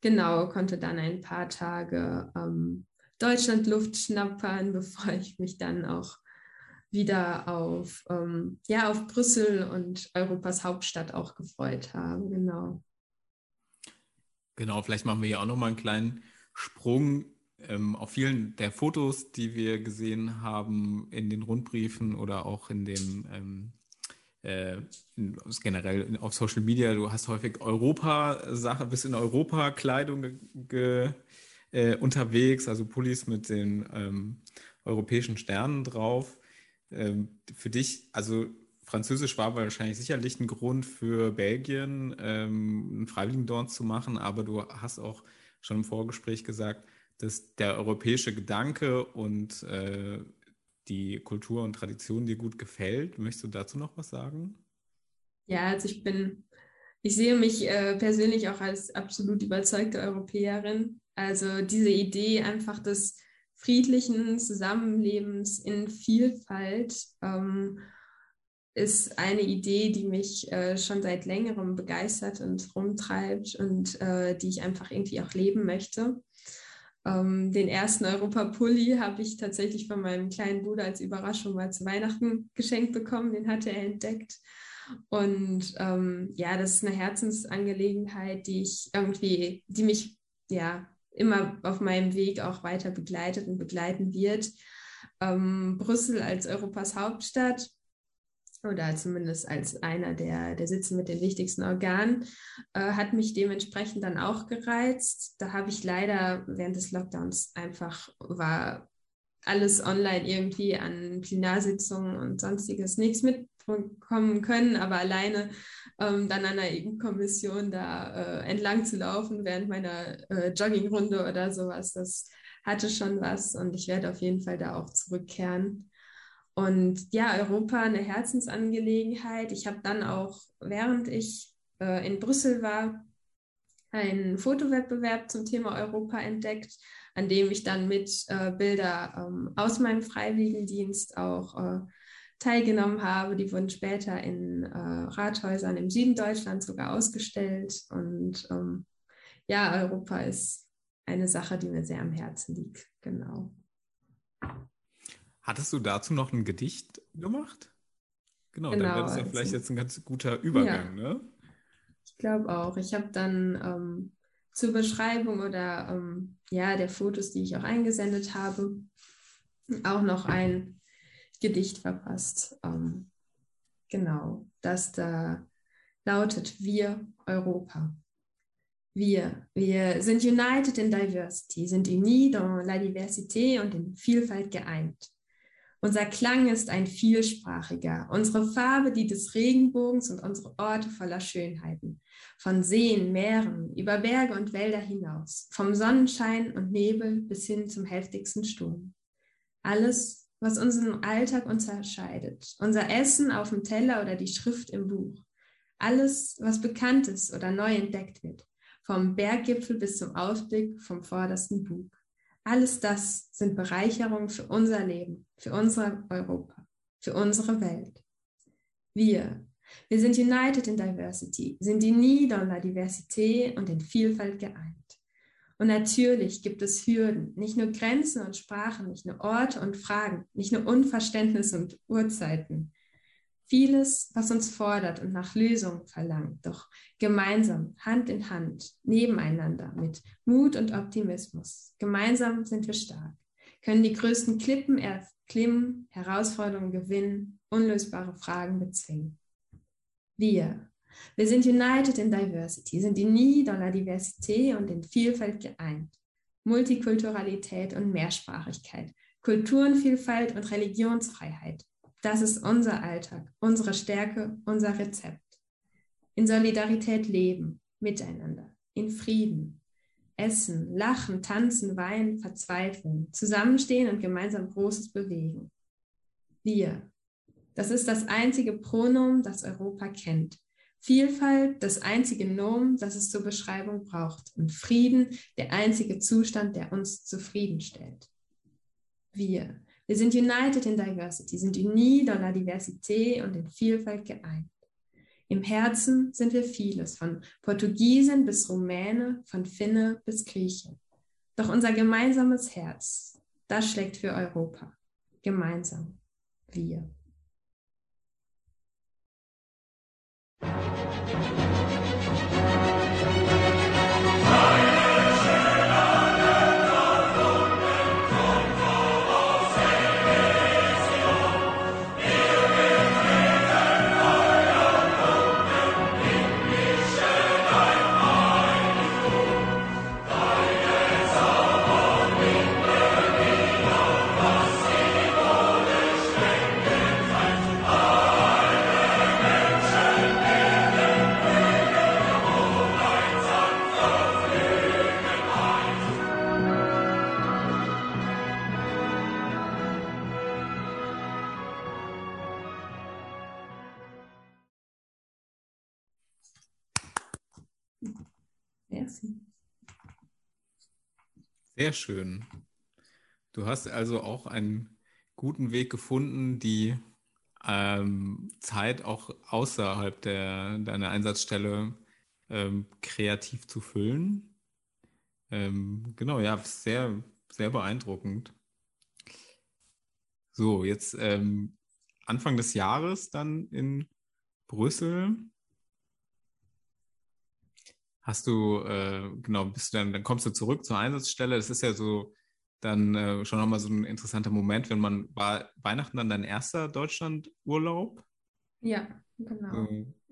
genau, konnte dann ein paar Tage ähm, Deutschland Luft schnappern, bevor ich mich dann auch wieder auf, ähm, ja, auf Brüssel und Europas Hauptstadt auch gefreut habe. Genau. Genau, vielleicht machen wir hier auch nochmal einen kleinen Sprung ähm, auf vielen der Fotos, die wir gesehen haben in den Rundbriefen oder auch in dem ähm, äh, generell auf Social Media, du hast häufig Europa-Sache, bist in Europa-Kleidung äh, unterwegs, also Pullis mit den ähm, europäischen Sternen drauf. Ähm, für dich, also Französisch war wahrscheinlich sicherlich ein Grund für Belgien, ähm, einen Freiwilligen dort zu machen, aber du hast auch schon im Vorgespräch gesagt, dass der europäische Gedanke und äh, die Kultur und Tradition dir gut gefällt. Möchtest du dazu noch was sagen? Ja, also ich bin, ich sehe mich äh, persönlich auch als absolut überzeugte Europäerin. Also diese Idee einfach des friedlichen Zusammenlebens in Vielfalt ähm, ist eine Idee, die mich äh, schon seit längerem begeistert und rumtreibt und äh, die ich einfach irgendwie auch leben möchte. Ähm, den ersten Europa-Pulli habe ich tatsächlich von meinem kleinen Bruder als Überraschung mal zu Weihnachten geschenkt bekommen. Den hatte er entdeckt. Und ähm, ja, das ist eine Herzensangelegenheit, die ich irgendwie, die mich ja immer auf meinem Weg auch weiter begleitet und begleiten wird. Ähm, Brüssel als Europas Hauptstadt oder zumindest als einer der, der Sitze mit den wichtigsten Organen, äh, hat mich dementsprechend dann auch gereizt. Da habe ich leider während des Lockdowns einfach, war alles online irgendwie an Plenarsitzungen und sonstiges nichts mitbekommen können, aber alleine ähm, dann an der EU-Kommission da äh, entlang zu laufen während meiner äh, Joggingrunde oder sowas, das hatte schon was und ich werde auf jeden Fall da auch zurückkehren. Und ja, Europa eine Herzensangelegenheit. Ich habe dann auch, während ich äh, in Brüssel war, einen Fotowettbewerb zum Thema Europa entdeckt, an dem ich dann mit äh, Bilder ähm, aus meinem Freiwilligendienst auch äh, teilgenommen habe. Die wurden später in äh, Rathäusern im Süden Deutschlands sogar ausgestellt. Und ähm, ja, Europa ist eine Sache, die mir sehr am Herzen liegt. Genau. Hattest du dazu noch ein Gedicht gemacht? Genau, genau dann wäre das ja vielleicht jetzt ein ganz guter Übergang, ja. ne? Ich glaube auch. Ich habe dann ähm, zur Beschreibung oder ähm, ja, der Fotos, die ich auch eingesendet habe, auch noch ein Gedicht verpasst. Ähm, genau, das da lautet Wir Europa. Wir, wir sind united in diversity, sind unis dans la diversité und in Vielfalt geeint. Unser Klang ist ein vielsprachiger, unsere Farbe die des Regenbogens und unsere Orte voller Schönheiten. Von Seen, Meeren, über Berge und Wälder hinaus, vom Sonnenschein und Nebel bis hin zum heftigsten Sturm. Alles, was unseren Alltag unterscheidet, unser Essen auf dem Teller oder die Schrift im Buch. Alles, was bekannt ist oder neu entdeckt wird, vom Berggipfel bis zum Ausblick vom vordersten Bug. Alles das sind Bereicherungen für unser Leben, für unser Europa, für unsere Welt. Wir, wir sind united in diversity, sind unis dans la diversité und in Vielfalt geeint. Und natürlich gibt es Hürden, nicht nur Grenzen und Sprachen, nicht nur Orte und Fragen, nicht nur Unverständnis und Uhrzeiten, Vieles, was uns fordert und nach Lösungen verlangt, doch gemeinsam, Hand in Hand, nebeneinander, mit Mut und Optimismus. Gemeinsam sind wir stark, können die größten Klippen erklimmen, Herausforderungen gewinnen, unlösbare Fragen bezwingen. Wir, wir sind united in diversity, sind unis dans la diversité und in Vielfalt geeint. Multikulturalität und Mehrsprachigkeit, Kulturenvielfalt und Religionsfreiheit, das ist unser Alltag, unsere Stärke, unser Rezept. In Solidarität leben, miteinander, in Frieden. Essen, lachen, tanzen, weinen, verzweifeln, zusammenstehen und gemeinsam Großes bewegen. Wir. Das ist das einzige Pronomen, das Europa kennt. Vielfalt, das einzige Nomen, das es zur Beschreibung braucht. Und Frieden, der einzige Zustand, der uns zufriedenstellt. Wir. Wir sind united in diversity, sind unis dans la diversité und in Vielfalt geeint. Im Herzen sind wir vieles, von Portugiesen bis Rumäne, von Finne bis Grieche. Doch unser gemeinsames Herz, das schlägt für Europa. Gemeinsam. Wir. Bye. Merci. Sehr schön. Du hast also auch einen guten Weg gefunden, die ähm, Zeit auch außerhalb der, deiner Einsatzstelle ähm, kreativ zu füllen. Ähm, genau, ja, sehr, sehr beeindruckend. So, jetzt ähm, Anfang des Jahres dann in Brüssel. Hast du, äh, genau, bist du dann, dann kommst du zurück zur Einsatzstelle. Das ist ja so dann äh, schon nochmal so ein interessanter Moment, wenn man war Weihnachten dann dein erster Deutschlandurlaub? Ja, genau.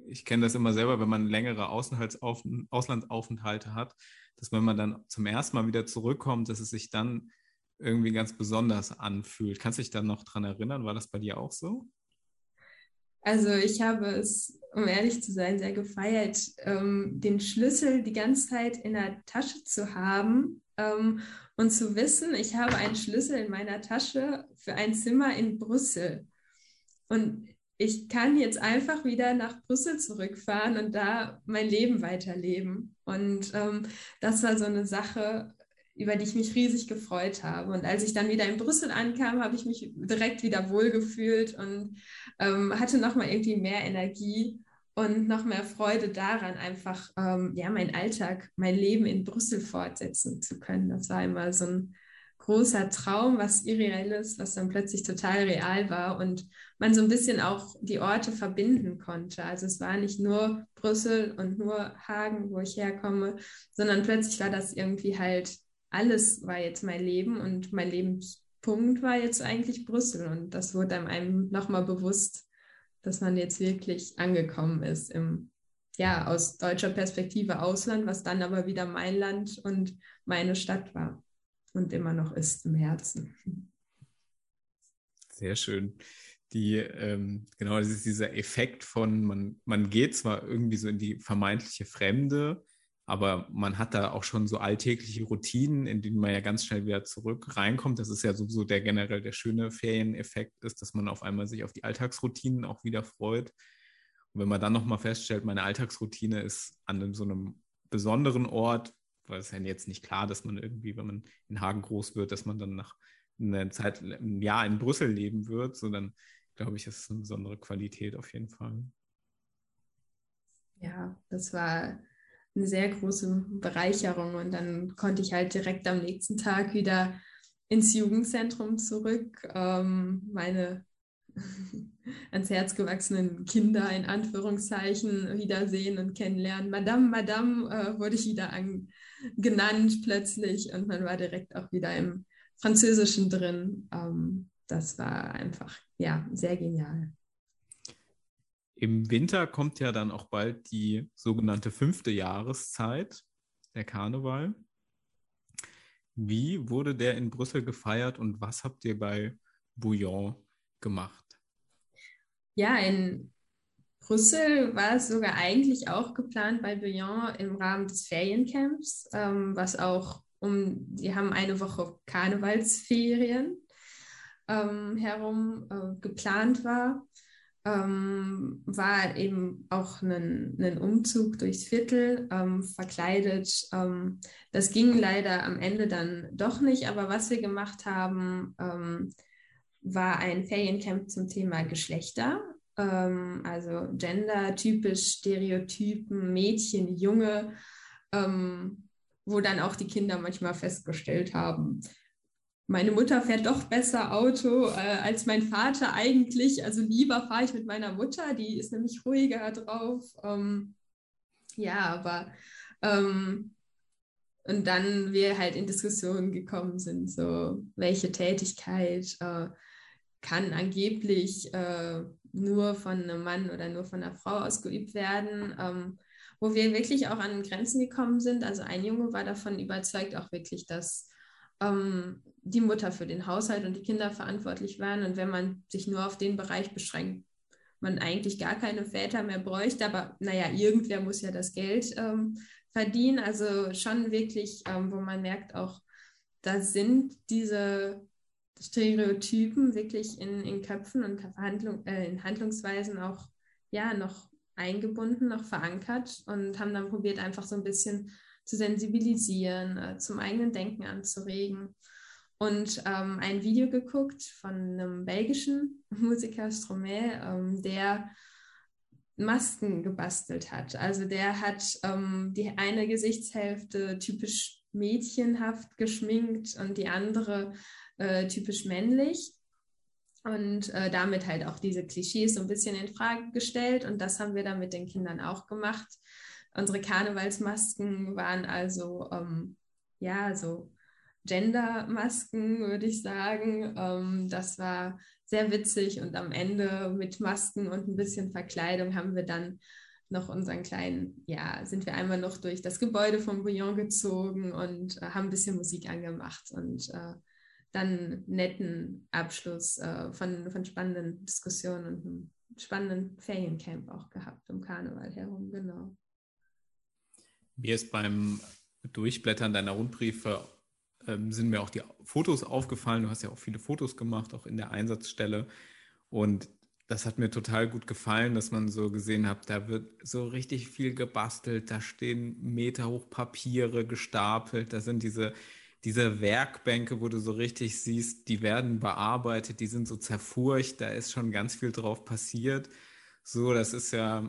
Ich kenne das immer selber, wenn man längere Auslandsaufenthalte hat, dass wenn man dann zum ersten Mal wieder zurückkommt, dass es sich dann irgendwie ganz besonders anfühlt. Kannst du dich dann noch dran erinnern? War das bei dir auch so? Also ich habe es, um ehrlich zu sein, sehr gefeiert, ähm, den Schlüssel die ganze Zeit in der Tasche zu haben ähm, und zu wissen, ich habe einen Schlüssel in meiner Tasche für ein Zimmer in Brüssel. Und ich kann jetzt einfach wieder nach Brüssel zurückfahren und da mein Leben weiterleben. Und ähm, das war so eine Sache, über die ich mich riesig gefreut habe. Und als ich dann wieder in Brüssel ankam, habe ich mich direkt wieder wohlgefühlt und ähm, hatte nochmal irgendwie mehr Energie und noch mehr Freude daran, einfach ähm, ja, meinen Alltag, mein Leben in Brüssel fortsetzen zu können. Das war immer so ein großer Traum, was irreelles, was dann plötzlich total real war und man so ein bisschen auch die Orte verbinden konnte. Also es war nicht nur Brüssel und nur Hagen, wo ich herkomme, sondern plötzlich war das irgendwie halt, alles war jetzt mein Leben und mein Lebenspunkt war jetzt eigentlich Brüssel und das wurde einem nochmal bewusst, dass man jetzt wirklich angekommen ist im, ja, aus deutscher Perspektive Ausland, was dann aber wieder mein Land und meine Stadt war und immer noch ist im Herzen. Sehr schön. Die, ähm, genau, das ist dieser Effekt von, man, man geht zwar irgendwie so in die vermeintliche Fremde, aber man hat da auch schon so alltägliche Routinen, in denen man ja ganz schnell wieder zurück reinkommt. Das ist ja sowieso der generell der schöne Ferieneffekt ist, dass man auf einmal sich auf die Alltagsroutinen auch wieder freut. Und wenn man dann nochmal feststellt, meine Alltagsroutine ist an so einem besonderen Ort, weil es ja jetzt nicht klar, dass man irgendwie, wenn man in Hagen groß wird, dass man dann nach einer Zeit, ein Jahr in Brüssel leben wird, sondern glaube ich, ist es eine besondere Qualität auf jeden Fall. Ja, das war eine sehr große Bereicherung. Und dann konnte ich halt direkt am nächsten Tag wieder ins Jugendzentrum zurück, ähm, meine ans Herz gewachsenen Kinder in Anführungszeichen wiedersehen und kennenlernen. Madame, Madame äh, wurde ich wieder an, genannt plötzlich und man war direkt auch wieder im Französischen drin. Ähm, das war einfach, ja, sehr genial. Im Winter kommt ja dann auch bald die sogenannte fünfte Jahreszeit, der Karneval. Wie wurde der in Brüssel gefeiert und was habt ihr bei Bouillon gemacht? Ja, in Brüssel war es sogar eigentlich auch geplant bei Bouillon im Rahmen des Feriencamps, ähm, was auch um, die haben eine Woche Karnevalsferien ähm, herum äh, geplant war ähm, war eben auch ein, ein Umzug durchs Viertel ähm, verkleidet. Ähm, das ging leider am Ende dann doch nicht, aber was wir gemacht haben, ähm, war ein Feriencamp zum Thema Geschlechter, ähm, also gendertypisch, Stereotypen, Mädchen, Junge, ähm, wo dann auch die Kinder manchmal festgestellt haben, meine Mutter fährt doch besser Auto äh, als mein Vater eigentlich. Also lieber fahre ich mit meiner Mutter, die ist nämlich ruhiger drauf. Ähm, ja, aber ähm, und dann wir halt in Diskussionen gekommen sind, so welche Tätigkeit äh, kann angeblich äh, nur von einem Mann oder nur von einer Frau ausgeübt werden, ähm, wo wir wirklich auch an Grenzen gekommen sind. Also ein Junge war davon überzeugt auch wirklich, dass ähm, die Mutter für den Haushalt und die Kinder verantwortlich waren. Und wenn man sich nur auf den Bereich beschränkt, man eigentlich gar keine Väter mehr bräuchte, aber naja, irgendwer muss ja das Geld ähm, verdienen. Also schon wirklich, ähm, wo man merkt auch, da sind diese Stereotypen wirklich in, in Köpfen und Verhandlung, äh, in Handlungsweisen auch ja noch eingebunden, noch verankert und haben dann probiert, einfach so ein bisschen zu sensibilisieren, äh, zum eigenen Denken anzuregen. Und ähm, ein Video geguckt von einem belgischen Musiker, Stromae, ähm, der Masken gebastelt hat. Also der hat ähm, die eine Gesichtshälfte typisch mädchenhaft geschminkt und die andere äh, typisch männlich und äh, damit halt auch diese Klischees so ein bisschen in Frage gestellt und das haben wir dann mit den Kindern auch gemacht. Unsere Karnevalsmasken waren also ähm, ja so Gender-Masken, würde ich sagen. Ähm, das war sehr witzig und am Ende mit Masken und ein bisschen Verkleidung haben wir dann noch unseren kleinen, ja, sind wir einmal noch durch das Gebäude von Bouillon gezogen und äh, haben ein bisschen Musik angemacht und äh, dann netten Abschluss äh, von, von spannenden Diskussionen und einem spannenden Feriencamp auch gehabt um Karneval herum, genau. Mir ist beim Durchblättern deiner Rundbriefe ähm, sind mir auch die Fotos aufgefallen. Du hast ja auch viele Fotos gemacht, auch in der Einsatzstelle. Und das hat mir total gut gefallen, dass man so gesehen hat, da wird so richtig viel gebastelt, da stehen Meter Papiere gestapelt, da sind diese, diese Werkbänke, wo du so richtig siehst, die werden bearbeitet, die sind so zerfurcht, da ist schon ganz viel drauf passiert. So, das ist ja,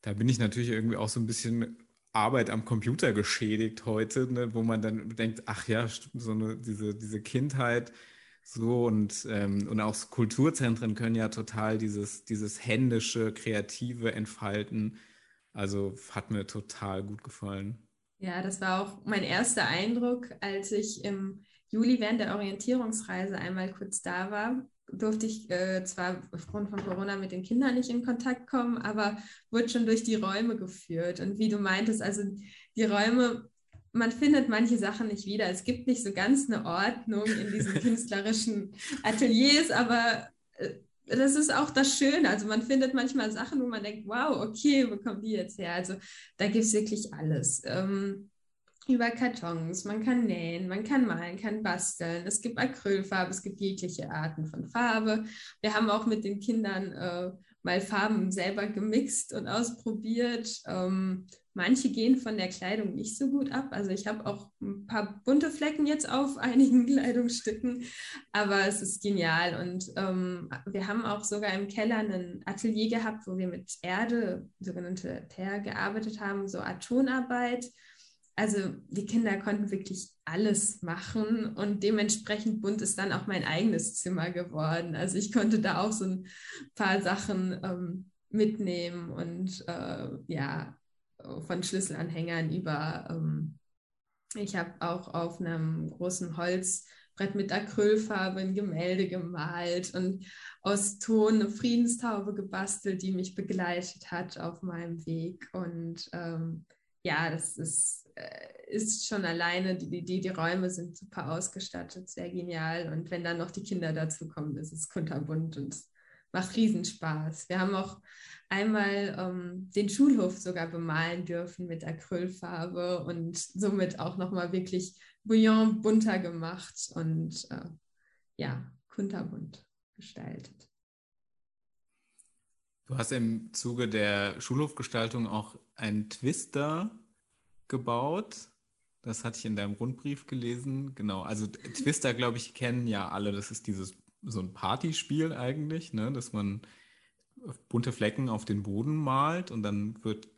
da bin ich natürlich irgendwie auch so ein bisschen Arbeit am Computer geschädigt heute, ne, wo man dann denkt, ach ja, so eine, diese, diese Kindheit, so und, ähm, und auch Kulturzentren können ja total dieses, dieses händische, kreative entfalten. Also hat mir total gut gefallen. Ja, das war auch mein erster Eindruck, als ich im Juli während der Orientierungsreise einmal kurz da war. Durfte ich äh, zwar aufgrund von Corona mit den Kindern nicht in Kontakt kommen, aber wurde schon durch die Räume geführt. Und wie du meintest, also die Räume man findet manche Sachen nicht wieder. Es gibt nicht so ganz eine Ordnung in diesen künstlerischen Ateliers, aber äh, das ist auch das Schöne. Also man findet manchmal Sachen, wo man denkt, wow, okay, wo kommen die jetzt her? Also da gibt es wirklich alles. Ähm, über Kartons, man kann nähen, man kann malen, kann basteln. Es gibt Acrylfarbe, es gibt jegliche Arten von Farbe. Wir haben auch mit den Kindern äh, mal Farben selber gemixt und ausprobiert. Ähm, manche gehen von der Kleidung nicht so gut ab. Also ich habe auch ein paar bunte Flecken jetzt auf einigen Kleidungsstücken, aber es ist genial. Und ähm, wir haben auch sogar im Keller ein Atelier gehabt, wo wir mit Erde, sogenannte Terre, gearbeitet haben, so Art Tonarbeit also die Kinder konnten wirklich alles machen und dementsprechend bunt ist dann auch mein eigenes Zimmer geworden. Also ich konnte da auch so ein paar Sachen ähm, mitnehmen und äh, ja, von Schlüsselanhängern über, ähm, ich habe auch auf einem großen Holzbrett mit Acrylfarbe ein Gemälde gemalt und aus Ton eine Friedenstaube gebastelt, die mich begleitet hat auf meinem Weg und ähm, ja, das ist, ist schon alleine, die, die, die Räume sind super ausgestattet, sehr genial. Und wenn dann noch die Kinder dazu kommen, ist es kunterbunt und macht Riesenspaß. Wir haben auch einmal ähm, den Schulhof sogar bemalen dürfen mit Acrylfarbe und somit auch nochmal wirklich bouillon bunter gemacht und äh, ja, kunterbunt gestaltet. Du hast im Zuge der Schulhofgestaltung auch einen Twister gebaut. Das hatte ich in deinem Rundbrief gelesen. Genau, also Twister, glaube ich, kennen ja alle. Das ist dieses so ein Partyspiel eigentlich, ne? dass man bunte Flecken auf den Boden malt und dann wird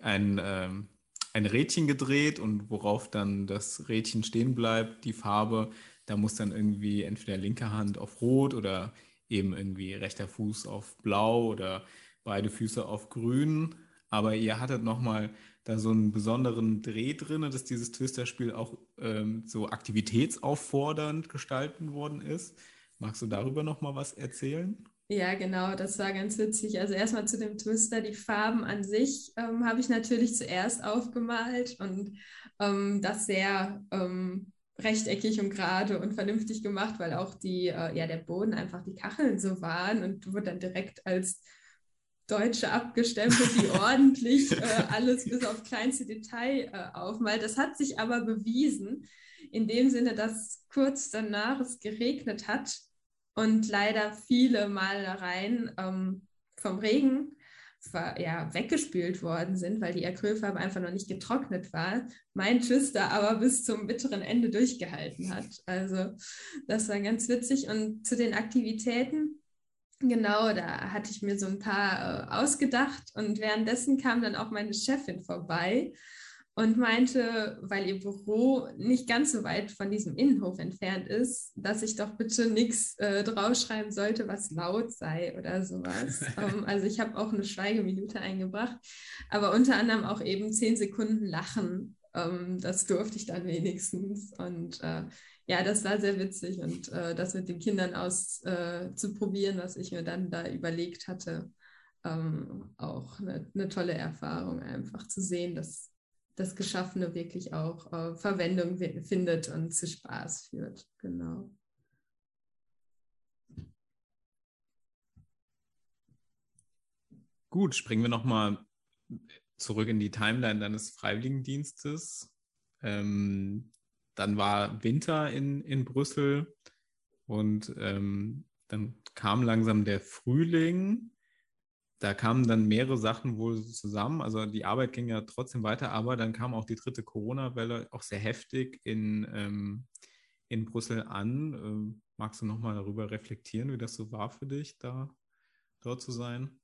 ein, ähm, ein Rädchen gedreht und worauf dann das Rädchen stehen bleibt, die Farbe, da muss dann irgendwie entweder linke Hand auf Rot oder eben irgendwie rechter Fuß auf Blau oder beide Füße auf Grün. Aber ihr hattet nochmal da so einen besonderen Dreh drin, dass dieses Twister-Spiel auch ähm, so aktivitätsauffordernd gestalten worden ist. Magst du darüber nochmal was erzählen? Ja, genau, das war ganz witzig. Also erstmal zu dem Twister, die Farben an sich ähm, habe ich natürlich zuerst aufgemalt und ähm, das sehr ähm, rechteckig und gerade und vernünftig gemacht, weil auch die, äh, ja, der Boden einfach die Kacheln so waren und wurde dann direkt als Deutsche abgestempelt, die ordentlich äh, alles bis auf kleinste Detail äh, aufmalt. Das hat sich aber bewiesen, in dem Sinne, dass kurz danach es geregnet hat und leider viele Malereien ähm, vom Regen ja, weggespült worden sind, weil die Acrylfarbe einfach noch nicht getrocknet war. Mein Twister aber bis zum bitteren Ende durchgehalten hat. Also das war ganz witzig. Und zu den Aktivitäten, genau, da hatte ich mir so ein paar äh, ausgedacht. Und währenddessen kam dann auch meine Chefin vorbei und meinte, weil ihr Büro nicht ganz so weit von diesem Innenhof entfernt ist, dass ich doch bitte nichts äh, draufschreiben sollte, was laut sei oder sowas. um, ähm, also ich habe auch eine Schweigeminute eingebracht, aber unter anderem auch eben zehn Sekunden Lachen. Um, ähm, das durfte ich dann wenigstens. Und äh, ja, das war sehr witzig und äh, das mit den Kindern auszuprobieren, äh, was ich mir dann da überlegt hatte, ähm, auch eine, eine tolle Erfahrung, einfach zu sehen, dass das Geschaffene wirklich auch äh, Verwendung findet und zu Spaß führt. Genau. Gut, springen wir nochmal zurück in die Timeline deines Freiwilligendienstes. Ähm, dann war Winter in, in Brüssel und ähm, dann kam langsam der Frühling da kamen dann mehrere Sachen wohl zusammen. Also die Arbeit ging ja trotzdem weiter, aber dann kam auch die dritte Corona-Welle auch sehr heftig in, ähm, in Brüssel an. Ähm, magst du nochmal darüber reflektieren, wie das so war für dich, da dort zu sein?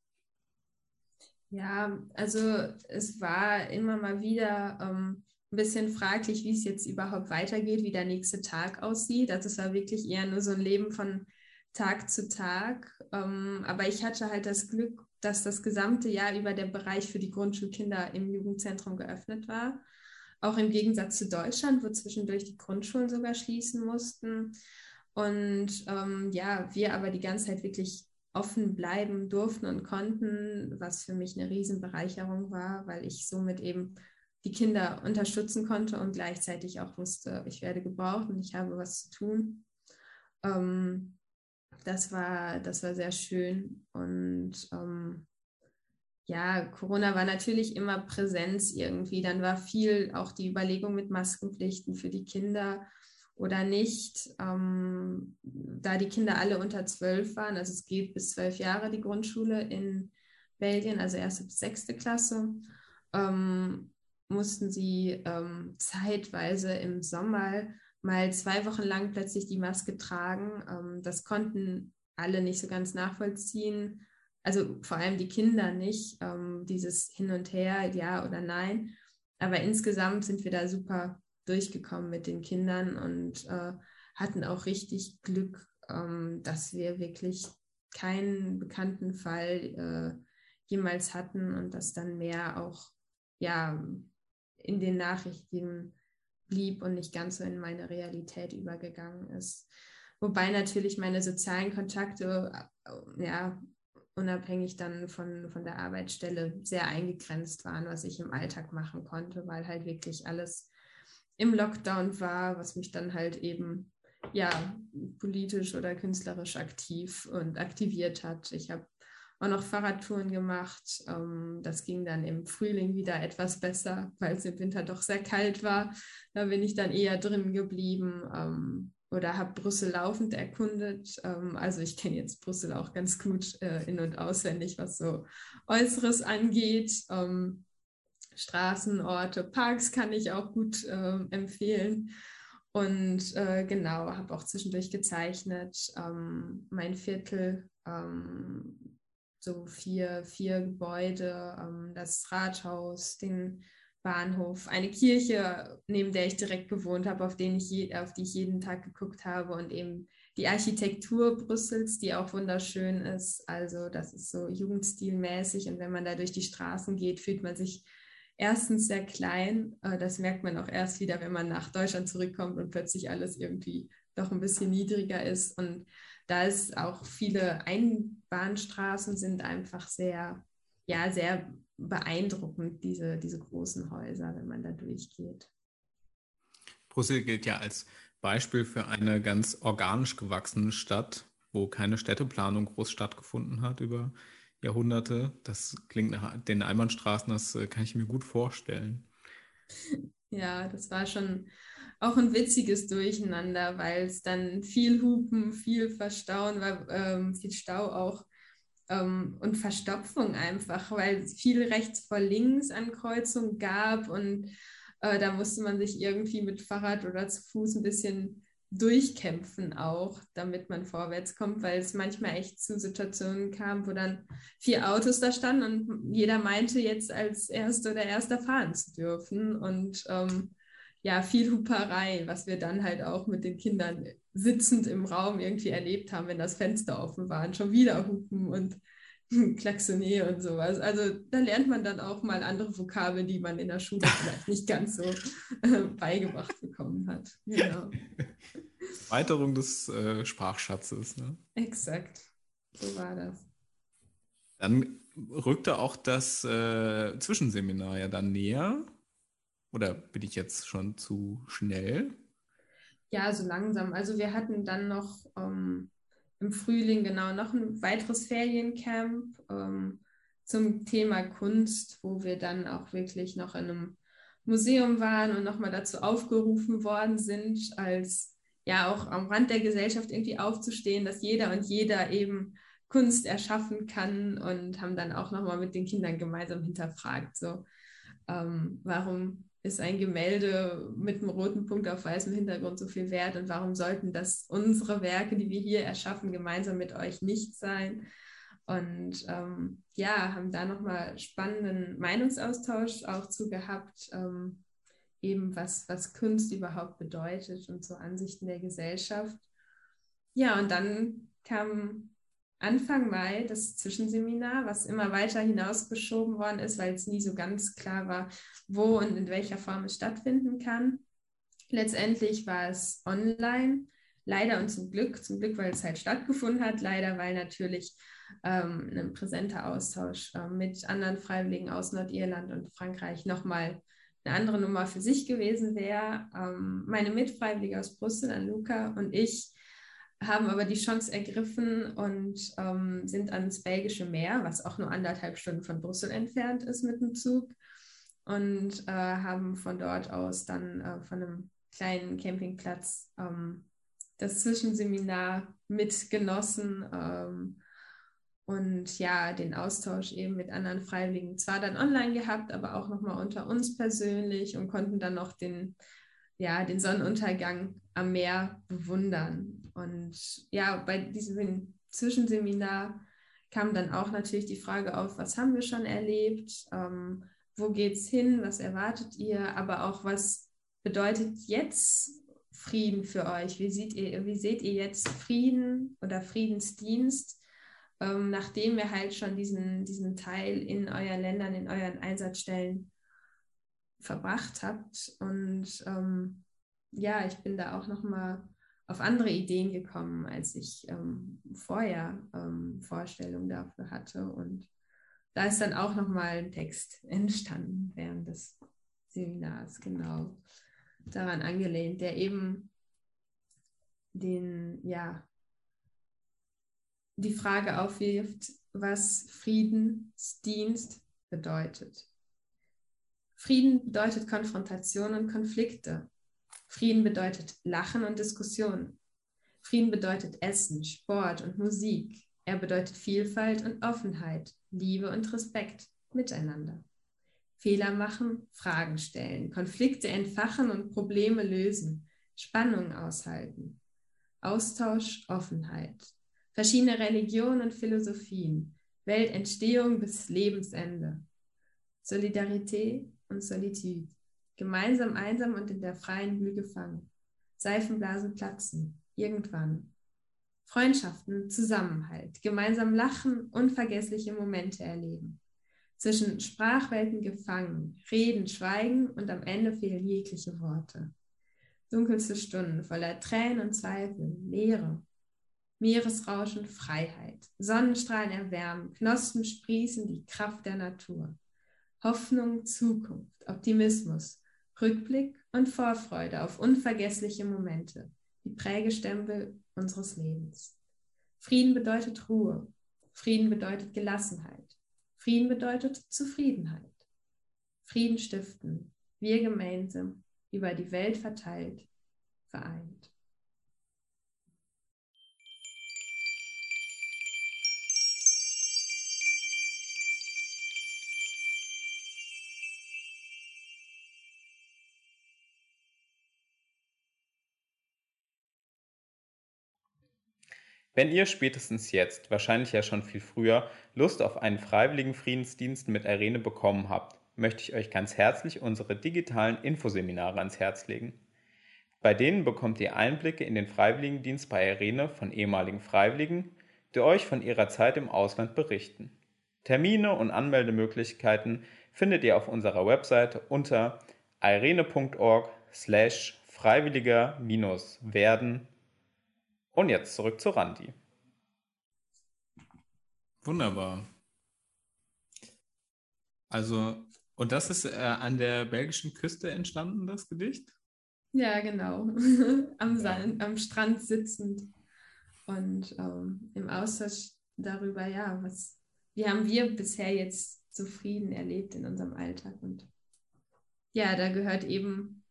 Ja, also es war immer mal wieder ähm, ein bisschen fraglich, wie es jetzt überhaupt weitergeht, wie der nächste Tag aussieht. Also es war wirklich eher nur so ein Leben von Tag zu Tag. Ähm, aber ich hatte halt das Glück, dass das gesamte Jahr über der Bereich für die Grundschulkinder im Jugendzentrum geöffnet war. Auch im Gegensatz zu Deutschland, wo zwischendurch die Grundschulen sogar schließen mussten. Und ähm, ja, wir aber die ganze Zeit wirklich offen bleiben durften und konnten, was für mich eine Riesenbereicherung war, weil ich somit eben die Kinder unterstützen konnte und gleichzeitig auch wusste, ich werde gebraucht und ich habe was zu tun. Ähm, das war, das war sehr schön. Und ähm, ja, Corona war natürlich immer Präsenz irgendwie. Dann war viel auch die Überlegung mit Maskenpflichten für die Kinder oder nicht. Ähm, da die Kinder alle unter zwölf waren, also es geht bis zwölf Jahre die Grundschule in Belgien, also erste bis sechste Klasse, ähm, mussten sie ähm, zeitweise im Sommer mal zwei Wochen lang plötzlich die Maske tragen. Ähm, das konnten alle nicht so ganz nachvollziehen. Also vor allem die Kinder nicht, ähm, dieses Hin und Her, ja oder nein. Aber insgesamt sind wir da super durchgekommen mit den Kindern und äh, hatten auch richtig Glück, ähm, dass wir wirklich keinen bekannten Fall äh, jemals hatten und dass dann mehr auch ja in den Nachrichten blieb und nicht ganz so in meine Realität übergegangen ist. Wobei natürlich meine sozialen Kontakte, äh, ja, unabhängig dann von, von der Arbeitsstelle sehr eingegrenzt waren, was ich im Alltag machen konnte, weil halt wirklich alles im Lockdown war, was mich dann halt eben ja politisch oder künstlerisch aktiv und aktiviert hat. Ich habe auch noch Fahrradtouren gemacht. Ähm, das ging dann im Frühling wieder etwas besser, weil es im Winter doch sehr kalt war. Da bin ich dann eher drin geblieben ähm, oder habe Brüssel laufend erkundet. Ähm, also ich kenne jetzt Brüssel auch ganz gut äh, in und auswendig, was so Äußeres angeht. Straßen, Orte, Parks kann ich auch gut empfehlen. Und äh, genau, habe auch zwischendurch gezeichnet. Ähm, mein Viertel ähm, so vier, vier Gebäude, ähm, das Rathaus, den Bahnhof, eine Kirche, neben der ich direkt gewohnt habe, auf, den ich je, auf die ich jeden Tag geguckt habe und eben die Architektur Brüssels, die auch wunderschön ist. Also das ist so jugendstilmäßig und wenn man da durch die Straßen geht, fühlt man sich erstens sehr klein. Äh, das merkt man auch erst wieder, wenn man nach Deutschland zurückkommt und plötzlich alles irgendwie doch ein bisschen niedriger ist. Und da ist auch viele Einbahnstraßen sind einfach sehr, ja, sehr beeindruckend, diese, diese großen Häuser, wenn man da durchgeht. Brüssel gilt ja als Beispiel für eine ganz organisch gewachsene Stadt, wo keine Städteplanung groß stattgefunden hat über Jahrhunderte. Das klingt nach den Einbahnstraßen, das äh, kann ich mir gut vorstellen. Ja, das war schon auch ein witziges Durcheinander, weil es dann viel Hupen, viel Verstauen war, ähm, viel Stau auch. ähm, und Verstopfung einfach, weil es viel rechts vor links an Kreuzungen gab und äh, da musste man sich irgendwie mit Fahrrad oder zu Fuß ein bisschen durchkämpfen auch, damit man vorwärts kommt, weil es manchmal echt zu Situationen kam, wo dann vier Autos da standen und jeder meinte jetzt als Erster oder Erster fahren zu dürfen und ähm, ja, viel Huperei, was wir dann halt auch mit den Kindern sitzend im Raum irgendwie erlebt haben, wenn das Fenster offen war und schon wieder hupen und Klaxonier und sowas. Also da lernt man dann auch mal andere Vokabeln, die man in der Schule vielleicht nicht ganz so äh, beigebracht bekommen hat. Genau. Erweiterung des äh, Sprachschatzes. Ne? Exakt, so war das. Dann rückte auch das äh, Zwischenseminar ja dann näher. Oder bin ich jetzt schon zu schnell? Ja, so langsam. Also wir hatten dann noch ähm, im Frühling genau noch ein weiteres Feriencamp ähm, zum Thema Kunst, wo wir dann auch wirklich noch in einem Museum waren und nochmal dazu aufgerufen worden sind, als ja auch am Rand der Gesellschaft irgendwie aufzustehen, dass jeder und jeder eben Kunst erschaffen kann und haben dann auch nochmal mit den Kindern gemeinsam hinterfragt, so ähm, warum ist ein Gemälde mit einem roten Punkt auf weißem Hintergrund so viel wert und warum sollten das unsere Werke, die wir hier erschaffen, gemeinsam mit euch nicht sein? Und ähm, ja, haben da nochmal spannenden Meinungsaustausch auch zu gehabt, ähm, eben was, was Kunst überhaupt bedeutet und so Ansichten der Gesellschaft. Ja, und dann kam Anfang Mai das Zwischenseminar, was immer weiter hinausgeschoben worden ist, weil es nie so ganz klar war, wo und in welcher Form es stattfinden kann. Letztendlich war es online, leider und zum Glück, zum Glück, weil es halt stattgefunden hat, leider, weil natürlich ähm, ein präsenter Austausch äh, mit anderen Freiwilligen aus Nordirland und Frankreich nochmal eine andere Nummer für sich gewesen wäre. Ähm, meine Mitfreiwillige aus Brüssel, Luca und ich, haben aber die Chance ergriffen und ähm, sind ans belgische Meer, was auch nur anderthalb Stunden von Brüssel entfernt ist mit dem Zug und äh, haben von dort aus dann äh, von einem kleinen Campingplatz ähm, das Zwischenseminar mitgenossen ähm, und ja, den Austausch eben mit anderen Freiwilligen zwar dann online gehabt, aber auch nochmal unter uns persönlich und konnten dann noch den ja, den Sonnenuntergang am Meer bewundern. Und ja, bei diesem Zwischenseminar kam dann auch natürlich die Frage auf, was haben wir schon erlebt, ähm, wo es hin, was erwartet ihr, aber auch was bedeutet jetzt Frieden für euch? Wie, seht ihr, wie seht ihr jetzt Frieden oder Friedensdienst, ähm, nachdem ihr halt schon diesen, diesen Teil in euren Ländern, in euren Einsatzstellen verbracht habt. Und ähm, ja, ich bin da auch noch mal auf andere Ideen gekommen, als ich ähm, vorher ähm, Vorstellungen dafür hatte. Und da ist dann auch noch mal ein Text entstanden während des Seminars, genau daran angelehnt, der eben den, ja, die Frage aufwirft, was Friedensdienst bedeutet. Frieden bedeutet Konfrontation und Konflikte. Frieden bedeutet Lachen und Diskussion. Frieden bedeutet Essen, Sport und Musik. Er bedeutet Vielfalt und Offenheit, Liebe und Respekt miteinander. Fehler machen, Fragen stellen, Konflikte entfachen und Probleme lösen, Spannungen aushalten. Austausch, Offenheit. Verschiedene Religionen und Philosophien, Weltentstehung bis Lebensende. Solidarität, und Solitude. Gemeinsam einsam und in der freien Blühe gefangen. Seifenblasen platzen. Irgendwann. Freundschaften, Zusammenhalt, gemeinsam lachen, unvergessliche Momente erleben. Zwischen Sprachwelten gefangen, reden, schweigen und am Ende fehlen jegliche Worte. Dunkelste Stunden voller Tränen und Zweifel, Leere. Meeresrauschen, Freiheit. Sonnenstrahlen erwärmen, Knospen sprießen, die Kraft der Natur. Hoffnung, Zukunft, Optimismus, Rückblick und Vorfreude auf unvergessliche Momente, die Prägestempel unseres Lebens. Frieden bedeutet Ruhe. Frieden bedeutet Gelassenheit. Frieden bedeutet Zufriedenheit. Frieden stiften, wir gemeinsam, über die Welt verteilt, vereint. Wenn ihr spätestens jetzt, wahrscheinlich ja schon viel früher, Lust auf einen freiwilligen Friedensdienst mit Irene bekommen habt, möchte ich euch ganz herzlich unsere digitalen Infoseminare ans Herz legen. Bei denen bekommt ihr Einblicke in den Freiwilligendienst bei Irene von ehemaligen Freiwilligen, die euch von ihrer Zeit im Ausland berichten. Termine und Anmeldemöglichkeiten findet ihr auf unserer Webseite unter irene.org slash freiwilliger-werden. Und jetzt zurück zu Randi. Wunderbar. Also, und das ist äh, an der belgischen Küste entstanden, das Gedicht? Ja, genau. am, Sand, am Strand sitzend und ähm, im Austausch darüber, ja, was, wie haben wir bisher jetzt zufrieden erlebt in unserem Alltag. Und ja, da gehört eben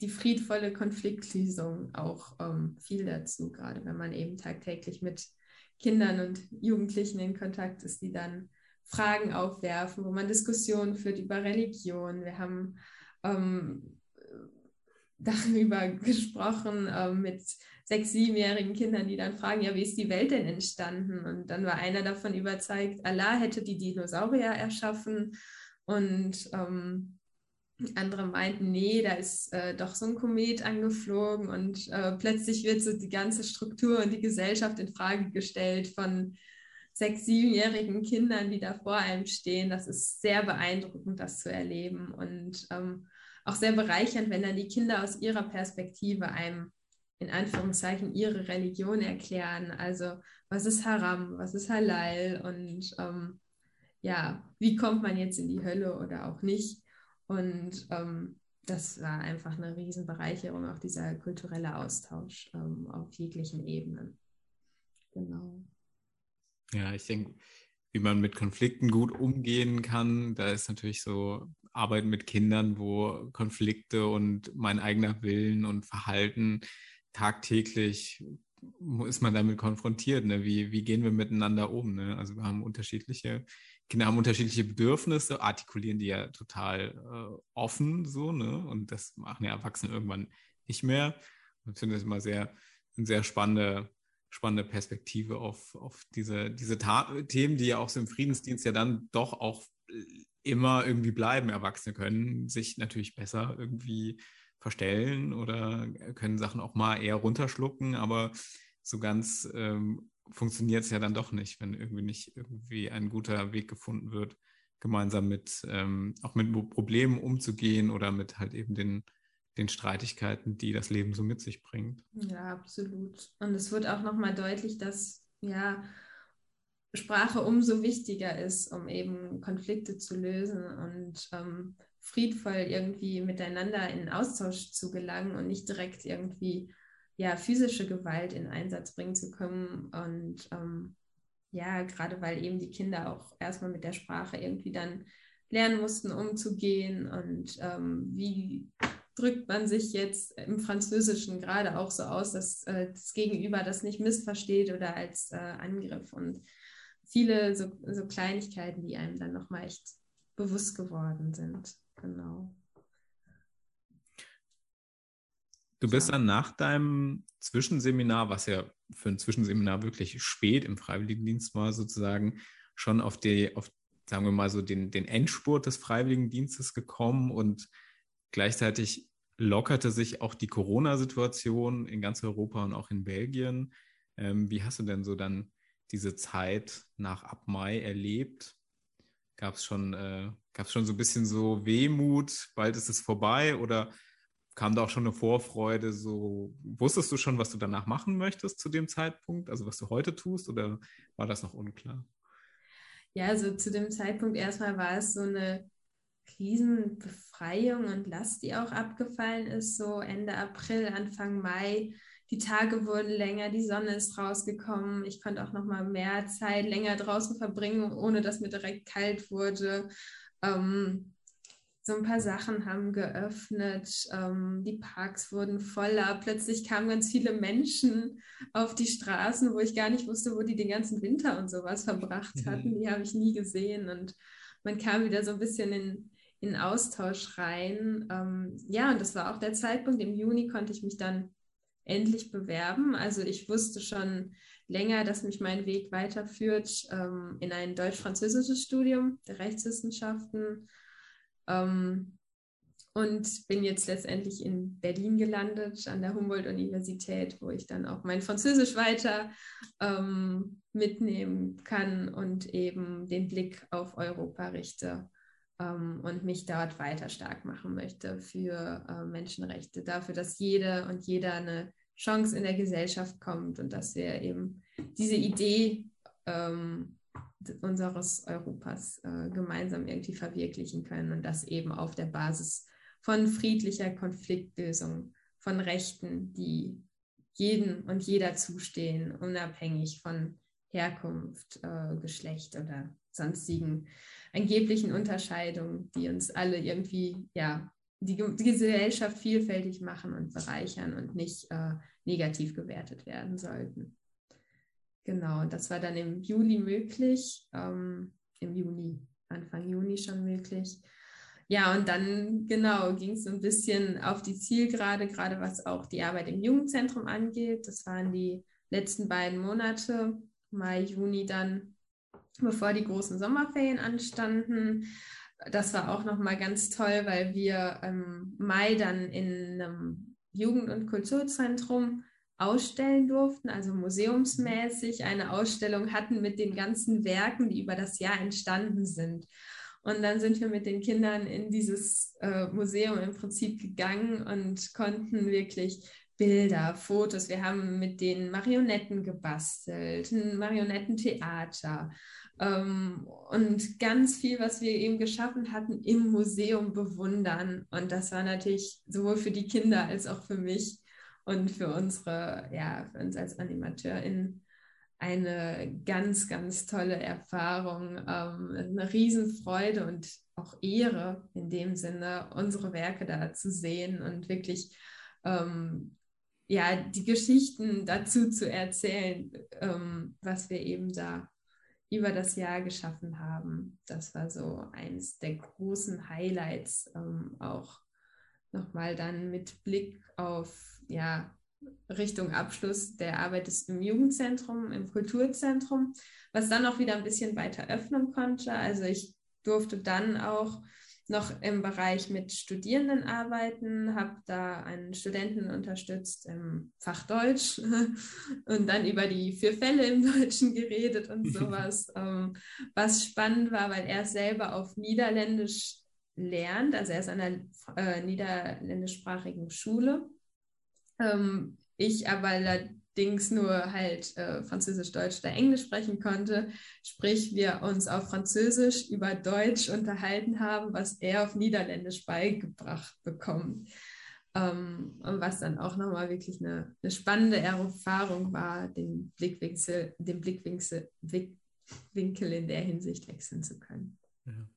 die friedvolle Konfliktlösung auch ähm, viel dazu, gerade wenn man eben tagtäglich mit Kindern und Jugendlichen in Kontakt ist, die dann Fragen aufwerfen, wo man Diskussionen führt über Religion. Wir haben ähm, darüber gesprochen äh, mit sechs, siebenjährigen Kindern, die dann fragen, ja, wie ist die Welt denn entstanden? Und dann war einer davon überzeugt, Allah hätte die Dinosaurier erschaffen und ähm, andere meinten, nee, da ist äh, doch so ein Komet angeflogen und äh, plötzlich wird so die ganze Struktur und die Gesellschaft in Frage gestellt von sechs, siebenjährigen Kindern, die da vor einem stehen. Das ist sehr beeindruckend, das zu erleben und ähm, auch sehr bereichernd, wenn dann die Kinder aus ihrer Perspektive einem in Anführungszeichen ihre Religion erklären. Also was ist Haram, was ist Halal und ähm, ja, wie kommt man jetzt in die Hölle oder auch nicht. Und ähm, das war einfach eine Riesenbereicherung, auch dieser kulturelle Austausch ähm, auf jeglichen Ebenen. Genau. Ja, ich denke, wie man mit Konflikten gut umgehen kann, da ist natürlich so Arbeit mit Kindern, wo Konflikte und mein eigener Willen und Verhalten tagtäglich ist man damit konfrontiert. Ne? Wie, wie gehen wir miteinander um? Ne? Also wir haben unterschiedliche, Kinder haben unterschiedliche Bedürfnisse, artikulieren die ja total äh, offen so, ne? Und das machen ja Erwachsene irgendwann nicht mehr. Ich finde das immer sehr, eine sehr spannende, spannende Perspektive auf, auf diese, diese Themen, die ja auch so im Friedensdienst ja dann doch auch immer irgendwie bleiben. Erwachsene können sich natürlich besser irgendwie verstellen oder können Sachen auch mal eher runterschlucken, aber so ganz ähm, funktioniert es ja dann doch nicht, wenn irgendwie nicht irgendwie ein guter Weg gefunden wird, gemeinsam mit ähm, auch mit Problemen umzugehen oder mit halt eben den, den Streitigkeiten, die das Leben so mit sich bringt. Ja, absolut. Und es wird auch nochmal deutlich, dass ja Sprache umso wichtiger ist, um eben Konflikte zu lösen und ähm, friedvoll irgendwie miteinander in Austausch zu gelangen und nicht direkt irgendwie ja, physische Gewalt in Einsatz bringen zu können. Und ähm, ja, gerade weil eben die Kinder auch erstmal mit der Sprache irgendwie dann lernen mussten, umzugehen und ähm, wie drückt man sich jetzt im Französischen gerade auch so aus, dass äh, das Gegenüber das nicht missversteht oder als äh, Angriff und viele so, so Kleinigkeiten, die einem dann nochmal echt bewusst geworden sind. Genau. Du bist dann nach deinem Zwischenseminar, was ja für ein Zwischenseminar wirklich spät im Freiwilligendienst war, sozusagen schon auf die, auf, sagen wir mal so, den, den Endspurt des Freiwilligendienstes gekommen und gleichzeitig lockerte sich auch die Corona-Situation in ganz Europa und auch in Belgien. Ähm, wie hast du denn so dann diese Zeit nach ab Mai erlebt? Gab es schon, äh, schon so ein bisschen so Wehmut, bald ist es vorbei oder kam da auch schon eine Vorfreude? So wusstest du schon, was du danach machen möchtest zu dem Zeitpunkt, also was du heute tust, oder war das noch unklar? Ja, also zu dem Zeitpunkt erstmal war es so eine Riesenbefreiung und Last, die auch abgefallen ist, so Ende April, Anfang Mai die Tage wurden länger, die Sonne ist rausgekommen. Ich konnte auch noch mal mehr Zeit länger draußen verbringen, ohne dass mir direkt kalt wurde. Ähm, so ein paar Sachen haben geöffnet, ähm, die Parks wurden voller. Plötzlich kamen ganz viele Menschen auf die Straßen, wo ich gar nicht wusste, wo die den ganzen Winter und sowas verbracht mhm. hatten. Die habe ich nie gesehen und man kam wieder so ein bisschen in, in Austausch rein. Ähm, ja, und das war auch der Zeitpunkt. Im Juni konnte ich mich dann endlich bewerben. Also ich wusste schon länger, dass mich mein Weg weiterführt ähm, in ein deutsch-französisches Studium der Rechtswissenschaften. Ähm, und bin jetzt letztendlich in Berlin gelandet, an der Humboldt-Universität, wo ich dann auch mein Französisch weiter ähm, mitnehmen kann und eben den Blick auf Europa richte ähm, und mich dort weiter stark machen möchte für äh, Menschenrechte, dafür, dass jede und jeder eine Chance in der Gesellschaft kommt und dass wir eben diese Idee ähm, unseres Europas äh, gemeinsam irgendwie verwirklichen können und das eben auf der Basis von friedlicher Konfliktlösung, von Rechten, die jedem und jeder zustehen, unabhängig von Herkunft, äh, Geschlecht oder sonstigen angeblichen Unterscheidungen, die uns alle irgendwie, ja, die, die Gesellschaft vielfältig machen und bereichern und nicht äh, negativ gewertet werden sollten. Genau, das war dann im Juli möglich, ähm, im Juni, Anfang Juni schon möglich. Ja, und dann genau ging es so ein bisschen auf die Zielgerade, gerade was auch die Arbeit im Jugendzentrum angeht. Das waren die letzten beiden Monate, Mai, Juni dann, bevor die großen Sommerferien anstanden. Das war auch nochmal ganz toll, weil wir im Mai dann in einem Jugend- und Kulturzentrum ausstellen durften, also museumsmäßig eine Ausstellung hatten mit den ganzen Werken, die über das Jahr entstanden sind. Und dann sind wir mit den Kindern in dieses äh, Museum im Prinzip gegangen und konnten wirklich Bilder, Fotos. Wir haben mit den Marionetten gebastelt, ein Marionettentheater ähm, und ganz viel, was wir eben geschaffen hatten, im Museum bewundern. Und das war natürlich sowohl für die Kinder als auch für mich und für unsere, ja, für uns als AnimateurInnen eine ganz, ganz tolle Erfahrung, ähm, eine Riesenfreude und auch Ehre in dem Sinne, unsere Werke da zu sehen und wirklich ähm, ja, die Geschichten dazu zu erzählen, ähm, was wir eben da über das Jahr geschaffen haben. Das war so eines der großen Highlights, ähm, auch nochmal dann mit Blick auf ja, Richtung Abschluss der Arbeit ist im Jugendzentrum, im Kulturzentrum, was dann auch wieder ein bisschen weiter öffnen konnte. Also ich durfte dann auch noch im Bereich mit Studierenden arbeiten, habe da einen Studenten unterstützt im Fach Deutsch und dann über die vier Fälle im Deutschen geredet und sowas, ähm, was spannend war, weil er selber auf Niederländisch lernt, also er ist an einer äh, niederländischsprachigen Schule ähm, ich aber allerdings nur halt äh, Französisch, Deutsch oder Englisch sprechen konnte, sprich wir uns auf Französisch über Deutsch unterhalten haben, was er auf Niederländisch beigebracht bekommt. Ähm, und was dann auch nochmal wirklich eine, eine, spannende Erfahrung war, den Blickwinkel, den Blickwinkel, in der Hinsicht wechseln zu können. Ja.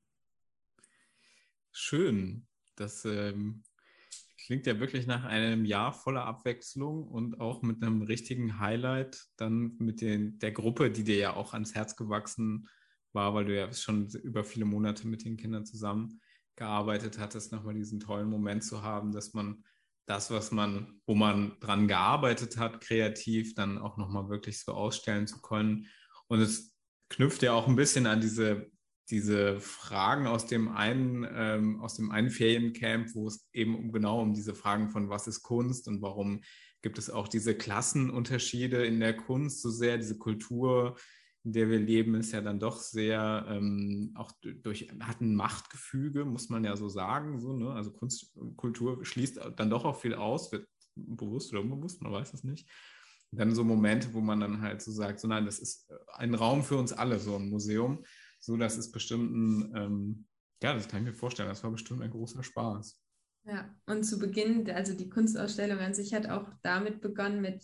Schön. Das ähm, Klingt ja wirklich nach einem Jahr voller Abwechslung und auch mit einem richtigen Highlight dann mit den, der Gruppe, die dir ja auch ans Herz gewachsen war, weil du ja schon über viele Monate mit den Kindern zusammengearbeitet hattest, nochmal diesen tollen Moment zu haben, dass man das, was man, wo man dran gearbeitet hat, kreativ, dann auch nochmal wirklich so ausstellen zu können. Und es knüpft ja auch ein bisschen an diese diese Fragen aus dem einen, ähm, aus dem einen Feriencamp, wo es eben um, genau um diese Fragen von was ist Kunst und warum gibt es auch diese Klassenunterschiede in der Kunst so sehr, diese Kultur, in der wir leben, ist ja dann doch sehr ähm, auch durch hat ein Machtgefüge, muss man ja so sagen, so ne? Also Kunst, Kultur schließt dann doch auch viel aus, wird bewusst oder unbewusst, man weiß es nicht. Dann so Momente, wo man dann halt so sagt, so nein, das ist ein Raum für uns alle, so ein Museum so, das ist bestimmt ein, ähm, ja, das kann ich mir vorstellen, das war bestimmt ein großer Spaß. Ja, und zu Beginn, also die Kunstausstellung an sich hat auch damit begonnen mit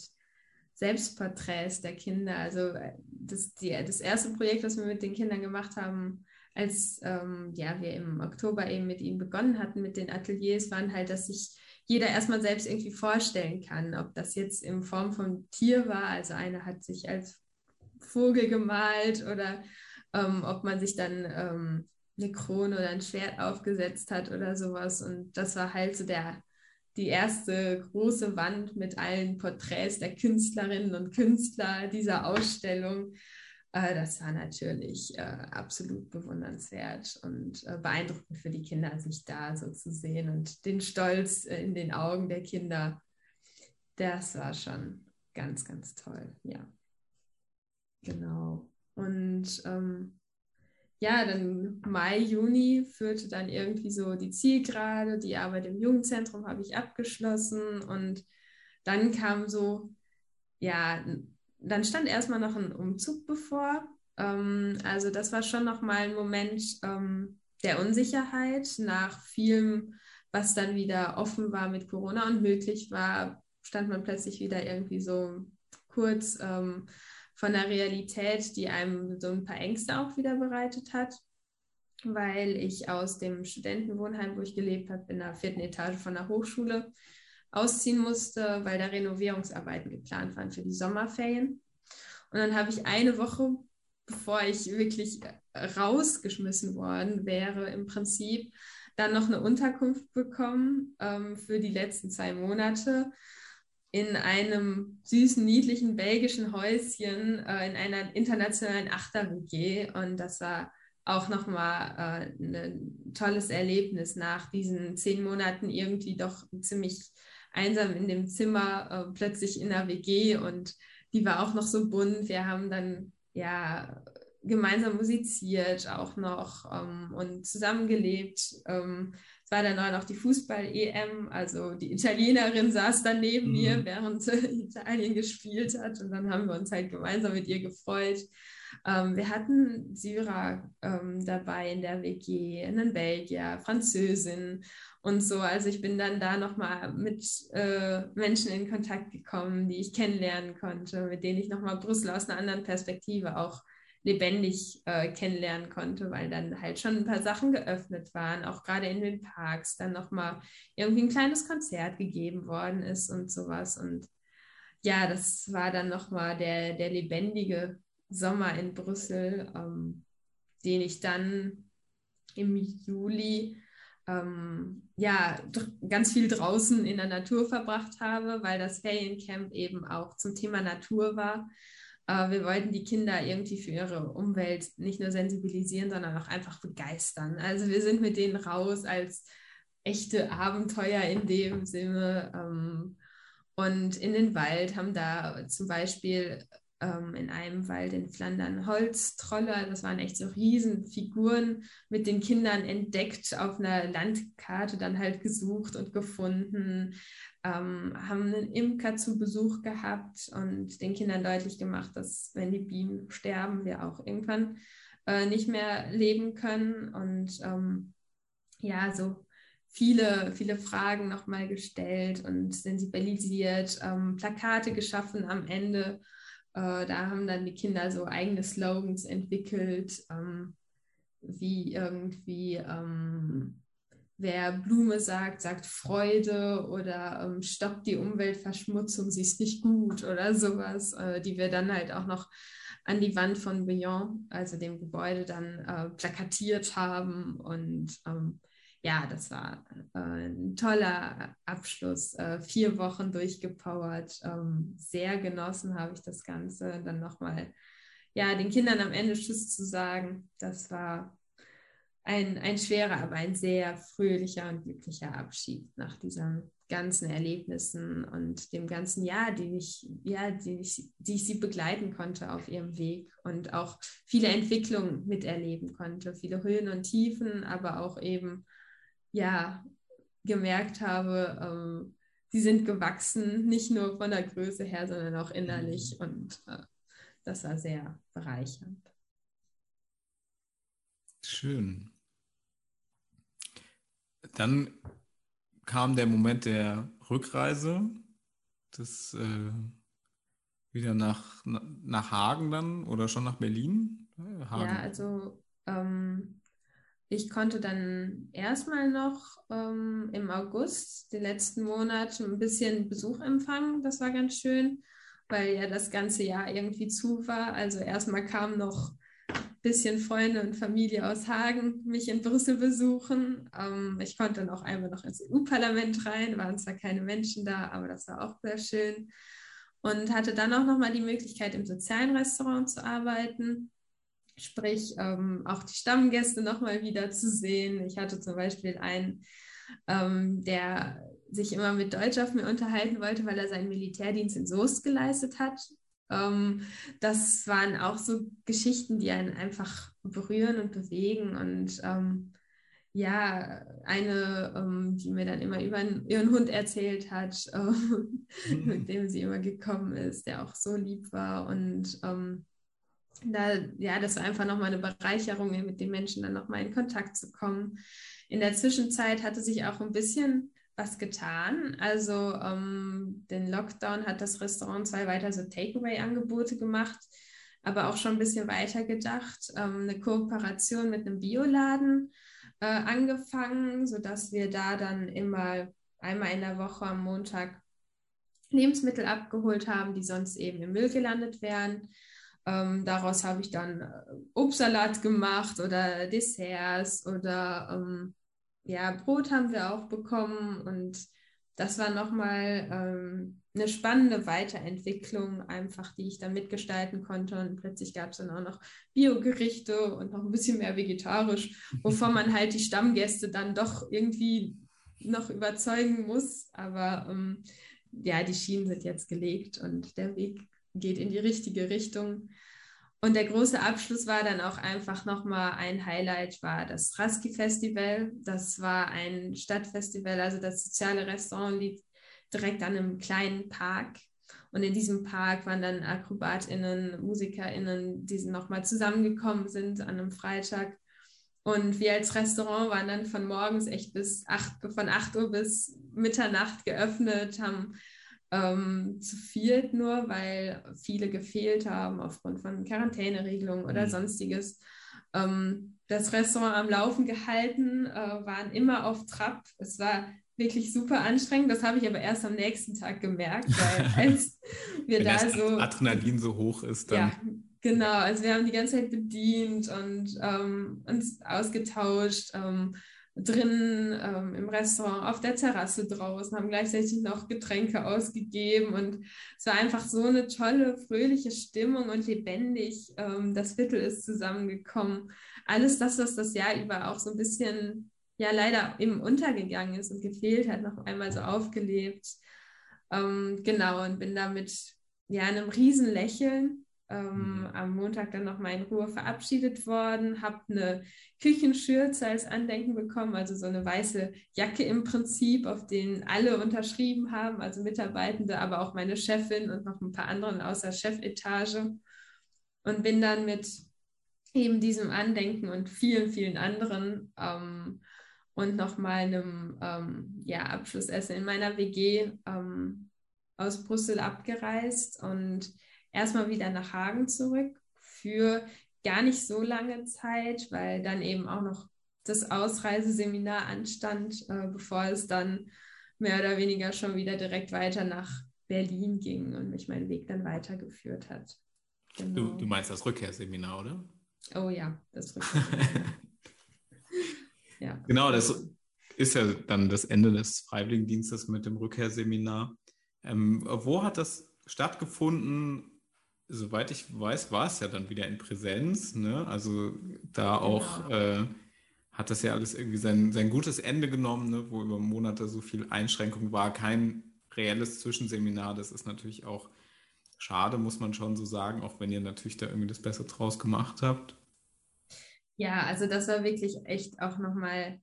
Selbstporträts der Kinder. Also äh, das, die, das erste Projekt, was wir mit den Kindern gemacht haben, als ähm, ja, wir im Oktober eben mit ihnen begonnen hatten, mit den Ateliers, waren halt, dass sich jeder erstmal selbst irgendwie vorstellen kann, ob das jetzt in Form von Tier war, also einer hat sich als Vogel gemalt oder ähm, ob man sich dann ähm, eine Krone oder ein Schwert aufgesetzt hat oder sowas. Und das war halt so der, die erste große Wand mit allen Porträts der Künstlerinnen und Künstler dieser Ausstellung. Äh, das war natürlich äh, absolut bewundernswert und äh, beeindruckend für die Kinder, sich da so zu sehen und den Stolz äh, in den Augen der Kinder. Das war schon ganz, ganz toll, ja. Genau. Und ähm, ja, dann Mai, Juni führte dann irgendwie so die Zielgerade, die Arbeit im Jugendzentrum habe ich abgeschlossen und dann kam so, ja, dann stand erstmal noch ein Umzug bevor. Ähm, also das war schon nochmal ein Moment ähm, der Unsicherheit nach vielem, was dann wieder offen war mit Corona und möglich war, stand man plötzlich wieder irgendwie so kurz ähm, von der Realität, die einem so ein paar Ängste auch wieder bereitet hat, weil ich aus dem Studentenwohnheim, wo ich gelebt habe, in der vierten Etage von der Hochschule ausziehen musste, weil da Renovierungsarbeiten geplant waren für die Sommerferien. Und dann habe ich eine Woche, bevor ich wirklich rausgeschmissen worden wäre, im Prinzip dann noch eine Unterkunft bekommen ähm, für die letzten zwei Monate in einem süßen, niedlichen belgischen Häuschen äh, in einer internationalen Achter-WG. Und das war auch nochmal äh, ein tolles Erlebnis nach diesen zehn Monaten irgendwie doch ziemlich einsam in dem Zimmer, äh, plötzlich in der WG. Und die war auch noch so bunt. Wir haben dann ja gemeinsam musiziert auch noch ähm, und zusammengelebt. Ähm, es war dann auch noch die Fußball-EM, also die Italienerin saß dann neben mhm. mir, während Italien gespielt hat und dann haben wir uns halt gemeinsam mit ihr gefreut. Ähm, wir hatten Syrer ähm, dabei in der WG, einen Belgier, Französin und so. Also ich bin dann da nochmal mit äh, Menschen in Kontakt gekommen, die ich kennenlernen konnte, mit denen ich nochmal Brüssel aus einer anderen Perspektive auch lebendig äh, kennenlernen konnte, weil dann halt schon ein paar Sachen geöffnet waren, auch gerade in den Parks, dann nochmal irgendwie ein kleines Konzert gegeben worden ist und sowas. Und ja, das war dann nochmal der, der lebendige Sommer in Brüssel, ähm, den ich dann im Juli ähm, ja ganz viel draußen in der Natur verbracht habe, weil das Feriencamp eben auch zum Thema Natur war. Äh, wir wollten die Kinder irgendwie für ihre Umwelt nicht nur sensibilisieren, sondern auch einfach begeistern. Also wir sind mit denen raus als echte Abenteuer in dem Sinne ähm, und in den Wald haben da zum Beispiel ähm, in einem Wald in Flandern Holztroller. Das waren echt so Riesenfiguren mit den Kindern entdeckt, auf einer Landkarte dann halt gesucht und gefunden. Ähm, haben einen Imker zu Besuch gehabt und den Kindern deutlich gemacht, dass wenn die Bienen sterben, wir auch irgendwann äh, nicht mehr leben können. Und ähm, ja, so viele, viele Fragen nochmal gestellt und sensibilisiert, ähm, Plakate geschaffen am Ende äh, da haben dann die Kinder so eigene Slogans entwickelt, ähm, wie irgendwie, ähm, wer Blume sagt, sagt Freude oder ähm, stoppt die Umweltverschmutzung, sie ist nicht gut oder sowas, äh, die wir dann halt auch noch an die Wand von Beyond, also dem Gebäude, dann äh, plakatiert haben und ähm, ja, das war äh, ein toller Abschluss. Äh, vier Wochen durchgepowert. Ähm, sehr genossen habe ich das Ganze. Dann nochmal, ja, den Kindern am Ende Tschüss zu sagen. Das war ein, ein schwerer, aber ein sehr fröhlicher und glücklicher Abschied nach diesen ganzen Erlebnissen und dem ganzen Jahr, die ich, ja, die ich, die ich sie begleiten konnte auf ihrem Weg und auch viele Entwicklungen miterleben konnte, viele Höhen und Tiefen, aber auch eben ja gemerkt habe, ähm, sie sind gewachsen, nicht nur von der Größe her, sondern auch innerlich. Mhm. Und äh, das war sehr bereichernd. Schön. Dann kam der Moment der Rückreise, das äh, wieder nach, nach Hagen dann oder schon nach Berlin? Hagen. Ja, also ähm, ich konnte dann erstmal noch ähm, im August, den letzten Monat, ein bisschen Besuch empfangen. Das war ganz schön, weil ja das ganze Jahr irgendwie zu war. Also erstmal kam noch bisschen Freunde und Familie aus Hagen mich in Brüssel besuchen. Ähm, ich konnte dann auch einmal noch ins EU-Parlament rein, waren zwar keine Menschen da, aber das war auch sehr schön. Und hatte dann auch nochmal die Möglichkeit, im sozialen Restaurant zu arbeiten. Sprich, ähm, auch die Stammgäste nochmal wieder zu sehen. Ich hatte zum Beispiel einen, ähm, der sich immer mit Deutsch auf mir unterhalten wollte, weil er seinen Militärdienst in Soest geleistet hat. Ähm, das waren auch so Geschichten, die einen einfach berühren und bewegen. Und ähm, ja, eine, ähm, die mir dann immer über ihren Hund erzählt hat, ähm, mit dem sie immer gekommen ist, der auch so lieb war. Und da, ja, das war einfach nochmal eine Bereicherung, mit den Menschen dann nochmal in Kontakt zu kommen. In der Zwischenzeit hatte sich auch ein bisschen was getan. Also ähm, den Lockdown hat das Restaurant zwei weiter so Takeaway-Angebote gemacht, aber auch schon ein bisschen weiter gedacht. Ähm, eine Kooperation mit einem Bioladen äh, angefangen, sodass wir da dann immer einmal in der Woche am Montag Lebensmittel abgeholt haben, die sonst eben im Müll gelandet wären. Ähm, daraus habe ich dann äh, Obstsalat gemacht oder Desserts oder ähm, ja, Brot haben wir auch bekommen und das war nochmal ähm, eine spannende Weiterentwicklung, einfach, die ich da mitgestalten konnte. Und plötzlich gab es dann auch noch Biogerichte und noch ein bisschen mehr vegetarisch, wovon man halt die Stammgäste dann doch irgendwie noch überzeugen muss. Aber ähm, ja, die Schienen sind jetzt gelegt und der Weg geht in die richtige Richtung. Und der große Abschluss war dann auch einfach nochmal ein Highlight, war das Raski Festival. Das war ein Stadtfestival, also das soziale Restaurant liegt direkt an einem kleinen Park. Und in diesem Park waren dann AkrobatInnen, MusikerInnen, die nochmal zusammengekommen sind an einem Freitag. Und wir als Restaurant waren dann von morgens echt bis 8, von 8 Uhr bis Mitternacht geöffnet, haben ähm, zu viert nur, weil viele gefehlt haben aufgrund von Quarantäneregelungen oder mhm. sonstiges. Ähm, das Restaurant am Laufen gehalten, äh, waren immer auf Trab. Es war wirklich super anstrengend. Das habe ich aber erst am nächsten Tag gemerkt, weil als wir Wenn da das so. Adrenalin so hoch ist, dann. Ja, genau. Also wir haben die ganze Zeit bedient und ähm, uns ausgetauscht. Ähm, drin ähm, im Restaurant, auf der Terrasse draußen, haben gleichzeitig noch Getränke ausgegeben und es war einfach so eine tolle, fröhliche Stimmung und lebendig. Ähm, das Viertel ist zusammengekommen. Alles das, was das Jahr über auch so ein bisschen, ja, leider eben untergegangen ist und gefehlt hat, noch einmal so aufgelebt. Ähm, genau, und bin damit ja einem riesen Lächeln ähm, mhm. am Montag dann nochmal in Ruhe verabschiedet worden, habe eine Küchenschürze als Andenken bekommen, also so eine weiße Jacke im Prinzip, auf denen alle unterschrieben haben, also Mitarbeitende, aber auch meine Chefin und noch ein paar anderen außer Chefetage. Und bin dann mit eben diesem Andenken und vielen, vielen anderen ähm, und nochmal einem ähm, ja, Abschlussessen in meiner WG ähm, aus Brüssel abgereist und erstmal wieder nach Hagen zurück für gar nicht so lange Zeit, weil dann eben auch noch das Ausreiseseminar anstand, äh, bevor es dann mehr oder weniger schon wieder direkt weiter nach Berlin ging und mich mein Weg dann weitergeführt hat. Genau. Du, du meinst das Rückkehrseminar, oder? Oh ja, das Rückkehrseminar. ja. Genau, das ist ja dann das Ende des Freiwilligendienstes mit dem Rückkehrseminar. Ähm, wo hat das stattgefunden soweit ich weiß, war es ja dann wieder in Präsenz. Ne? Also da genau. auch äh, hat das ja alles irgendwie sein, sein gutes Ende genommen, ne? wo über Monate so viel Einschränkung war. Kein reelles Zwischenseminar. Das ist natürlich auch schade, muss man schon so sagen, auch wenn ihr natürlich da irgendwie das Beste draus gemacht habt. Ja, also das war wirklich echt auch nochmal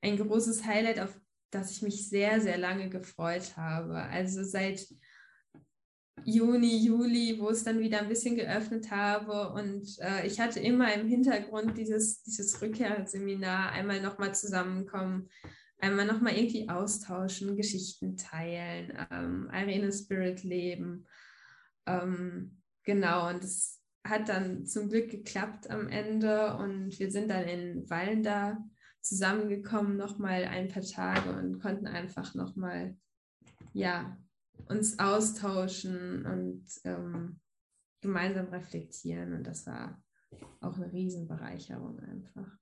ein großes Highlight, auf das ich mich sehr, sehr lange gefreut habe. Also seit Juni, Juli, wo es dann wieder ein bisschen geöffnet habe. Und äh, ich hatte immer im Hintergrund dieses, dieses Rückkehrseminar, einmal nochmal zusammenkommen, einmal nochmal irgendwie austauschen, Geschichten teilen, ähm, Irene Spirit leben. Ähm, genau, und es hat dann zum Glück geklappt am Ende und wir sind dann in Wallenda zusammengekommen, nochmal ein paar Tage und konnten einfach nochmal, ja, uns austauschen und ähm, gemeinsam reflektieren. Und das war auch eine Riesenbereicherung einfach.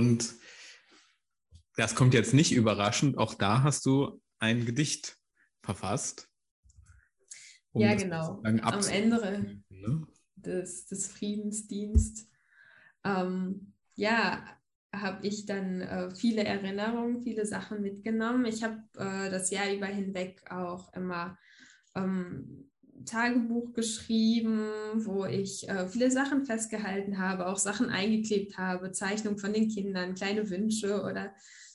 Und das kommt jetzt nicht überraschend, auch da hast du ein Gedicht verfasst. Um ja, genau. Am Ende ne? des, des Friedensdienst. Ähm, ja, habe ich dann äh, viele Erinnerungen, viele Sachen mitgenommen. Ich habe äh, das Jahr über hinweg auch immer ähm, Tagebuch geschrieben, wo ich äh, viele Sachen festgehalten habe, auch Sachen eingeklebt habe, Zeichnungen von den Kindern, kleine Wünsche oder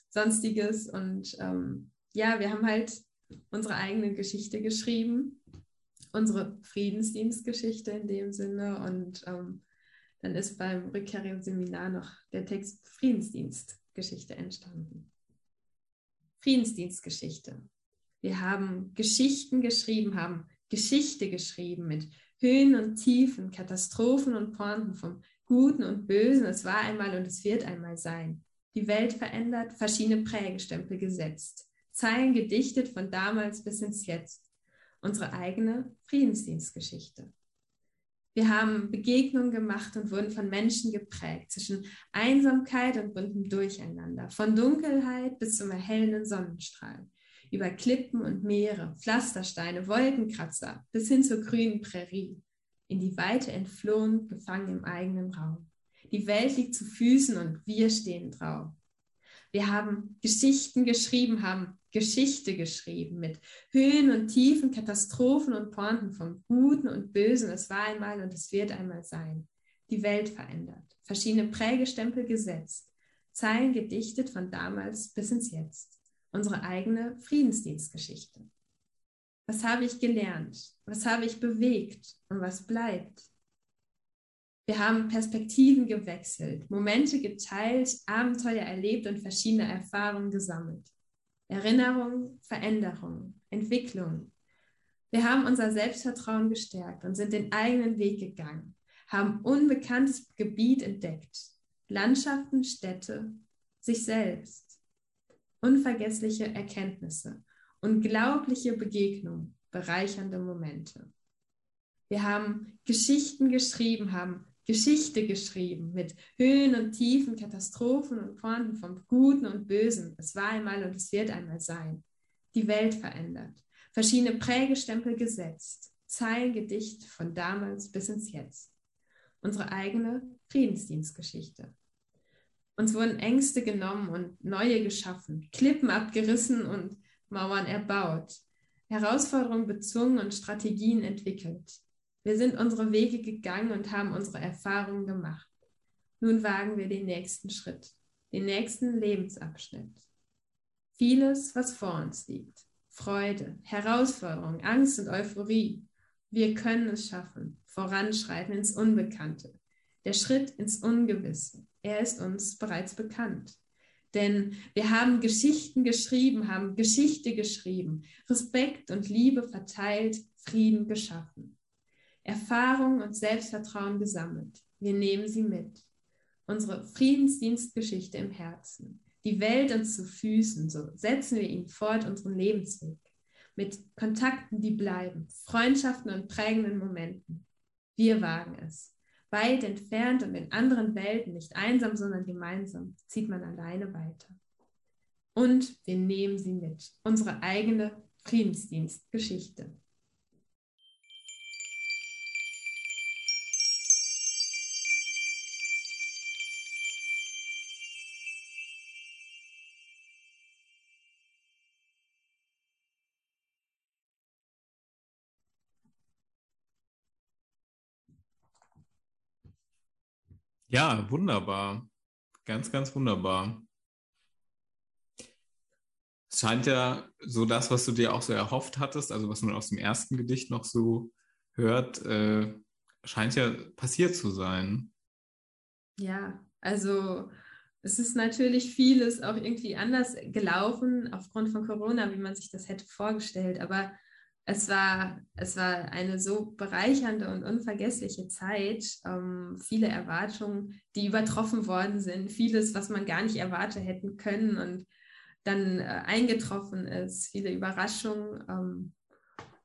sonstiges. Und ähm, ja, wir haben halt unsere eigene Geschichte geschrieben, unsere Friedensdienstgeschichte in dem Sinne. Und ähm, dann ist beim rückkehrenden Seminar noch der Text Friedensdienstgeschichte entstanden. Friedensdienstgeschichte. Wir haben Geschichten geschrieben, haben Geschichte geschrieben mit Höhen und Tiefen, Katastrophen und Pointen vom Guten und Bösen. Es war einmal und es wird einmal sein. Die Welt verändert, verschiedene Prägestempel gesetzt. Zeilen gedichtet von damals bis ins Jetzt. Unsere eigene Friedensdienstgeschichte. Wir haben Begegnungen gemacht und wurden von Menschen geprägt, zwischen Einsamkeit und buntem Durcheinander, von Dunkelheit bis zum erhellenden Sonnenstrahl über Klippen und Meere, Pflastersteine, Wolkenkratzer bis hin zur grünen Prärie, in die Weite entflohen, gefangen im eigenen Raum. Die Welt liegt zu Füßen und wir stehen drauf. Wir haben Geschichten geschrieben, haben Geschichte geschrieben mit Höhen und Tiefen, Katastrophen und Pointen vom Guten und Bösen. Es war einmal und es wird einmal sein. Die Welt verändert, verschiedene Prägestempel gesetzt, Zeilen gedichtet von damals bis ins Jetzt unsere eigene Friedensdienstgeschichte. Was habe ich gelernt? Was habe ich bewegt? Und was bleibt? Wir haben Perspektiven gewechselt, Momente geteilt, Abenteuer erlebt und verschiedene Erfahrungen gesammelt. Erinnerung, Veränderung, Entwicklung. Wir haben unser Selbstvertrauen gestärkt und sind den eigenen Weg gegangen, haben unbekanntes Gebiet entdeckt, Landschaften, Städte, sich selbst unvergessliche Erkenntnisse, unglaubliche Begegnungen, bereichernde Momente. Wir haben Geschichten geschrieben, haben Geschichte geschrieben mit Höhen und Tiefen, Katastrophen und Pointen vom Guten und Bösen. Es war einmal und es wird einmal sein. Die Welt verändert, verschiedene Prägestempel gesetzt, Zeilen Gedicht von damals bis ins Jetzt. Unsere eigene Friedensdienstgeschichte. Uns wurden Ängste genommen und neue geschaffen, Klippen abgerissen und Mauern erbaut, Herausforderungen bezwungen und Strategien entwickelt. Wir sind unsere Wege gegangen und haben unsere Erfahrungen gemacht. Nun wagen wir den nächsten Schritt, den nächsten Lebensabschnitt. Vieles, was vor uns liegt. Freude, Herausforderung, Angst und Euphorie. Wir können es schaffen, voranschreiten ins Unbekannte, der Schritt ins Ungewisse. Er ist uns bereits bekannt. Denn wir haben Geschichten geschrieben, haben Geschichte geschrieben, Respekt und Liebe verteilt, Frieden geschaffen, Erfahrung und Selbstvertrauen gesammelt. Wir nehmen sie mit. Unsere Friedensdienstgeschichte im Herzen. Die Welt uns zu Füßen, so setzen wir ihn fort unseren Lebensweg. Mit Kontakten, die bleiben, Freundschaften und prägenden Momenten. Wir wagen es weit entfernt und in anderen Welten, nicht einsam, sondern gemeinsam, zieht man alleine weiter. Und wir nehmen sie mit, unsere eigene Friedensdienstgeschichte. Ja, wunderbar. Ganz, ganz wunderbar. Es scheint ja so das, was du dir auch so erhofft hattest, also was man aus dem ersten Gedicht noch so hört, äh, scheint ja passiert zu sein. Ja, also es ist natürlich vieles auch irgendwie anders gelaufen aufgrund von Corona, wie man sich das hätte vorgestellt. Aber es war, es war eine so bereichernde und unvergessliche Zeit. Ähm, viele Erwartungen, die übertroffen worden sind. Vieles, was man gar nicht erwartet hätten können und dann äh, eingetroffen ist. Viele Überraschungen. Ähm,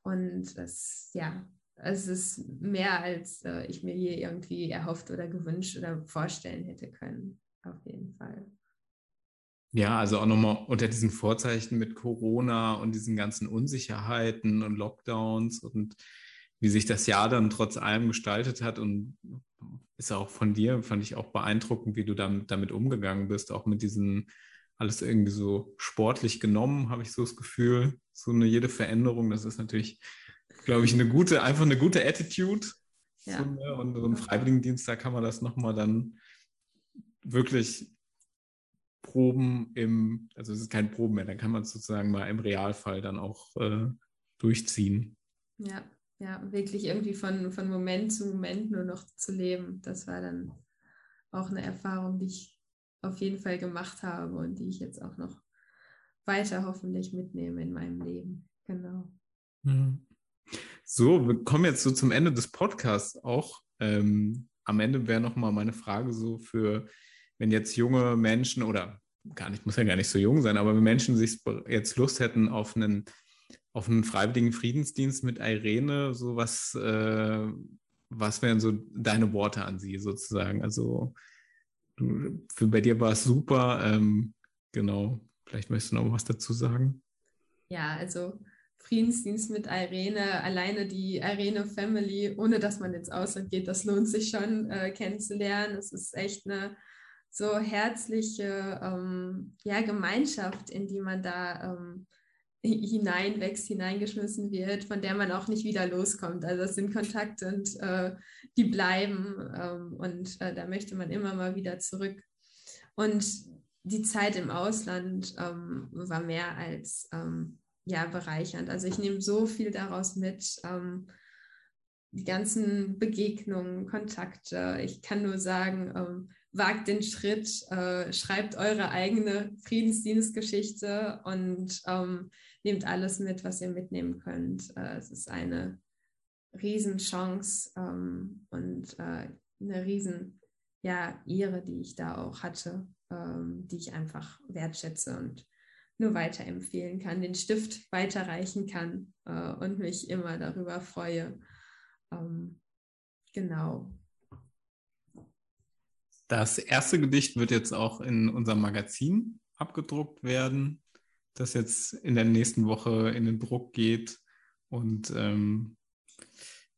und es, ja, es ist mehr, als äh, ich mir hier irgendwie erhofft oder gewünscht oder vorstellen hätte können auf jeden Fall. Ja, also auch nochmal unter diesen Vorzeichen mit Corona und diesen ganzen Unsicherheiten und Lockdowns und wie sich das Jahr dann trotz allem gestaltet hat und ist auch von dir, fand ich auch beeindruckend, wie du damit, damit umgegangen bist, auch mit diesen alles irgendwie so sportlich genommen, habe ich so das Gefühl. So eine jede Veränderung, das ist natürlich, glaube ich, eine gute, einfach eine gute Attitude. Ja. So, ne? Und so ein Freiwilligendienst, da kann man das nochmal dann wirklich Proben im, also es ist kein Proben mehr, dann kann man es sozusagen mal im Realfall dann auch äh, durchziehen. Ja, ja, wirklich irgendwie von, von Moment zu Moment nur noch zu leben. Das war dann auch eine Erfahrung, die ich auf jeden Fall gemacht habe und die ich jetzt auch noch weiter hoffentlich mitnehme in meinem Leben. Genau. Mhm. So, wir kommen jetzt so zum Ende des Podcasts auch. Ähm, am Ende wäre nochmal meine Frage so für wenn jetzt junge Menschen oder gar nicht, muss ja gar nicht so jung sein, aber wenn Menschen sich jetzt Lust hätten auf einen, auf einen freiwilligen Friedensdienst mit Irene, so was, äh, was wären so deine Worte an sie sozusagen? Also du, für, bei dir war es super, ähm, genau. Vielleicht möchtest du noch was dazu sagen? Ja, also Friedensdienst mit Irene, alleine die Irene Family, ohne dass man ins Ausland geht, das lohnt sich schon äh, kennenzulernen. Es ist echt eine so herzliche ähm, ja, Gemeinschaft, in die man da ähm, hineinwächst, hineingeschmissen wird, von der man auch nicht wieder loskommt. Also es sind Kontakte und äh, die bleiben ähm, und äh, da möchte man immer mal wieder zurück. Und die Zeit im Ausland ähm, war mehr als ähm, ja, bereichernd. Also ich nehme so viel daraus mit ähm, die ganzen Begegnungen, Kontakte. Ich kann nur sagen, ähm, wagt den Schritt, äh, schreibt eure eigene Friedensdienstgeschichte und ähm, nehmt alles mit, was ihr mitnehmen könnt. Äh, es ist eine Riesenchance ähm, und äh, eine riesen ja, Ehre, die ich da auch hatte, ähm, die ich einfach wertschätze und nur weiterempfehlen kann, den Stift weiterreichen kann äh, und mich immer darüber freue. Ähm, genau. Das erste Gedicht wird jetzt auch in unserem Magazin abgedruckt werden, das jetzt in der nächsten Woche in den Druck geht. Und ähm,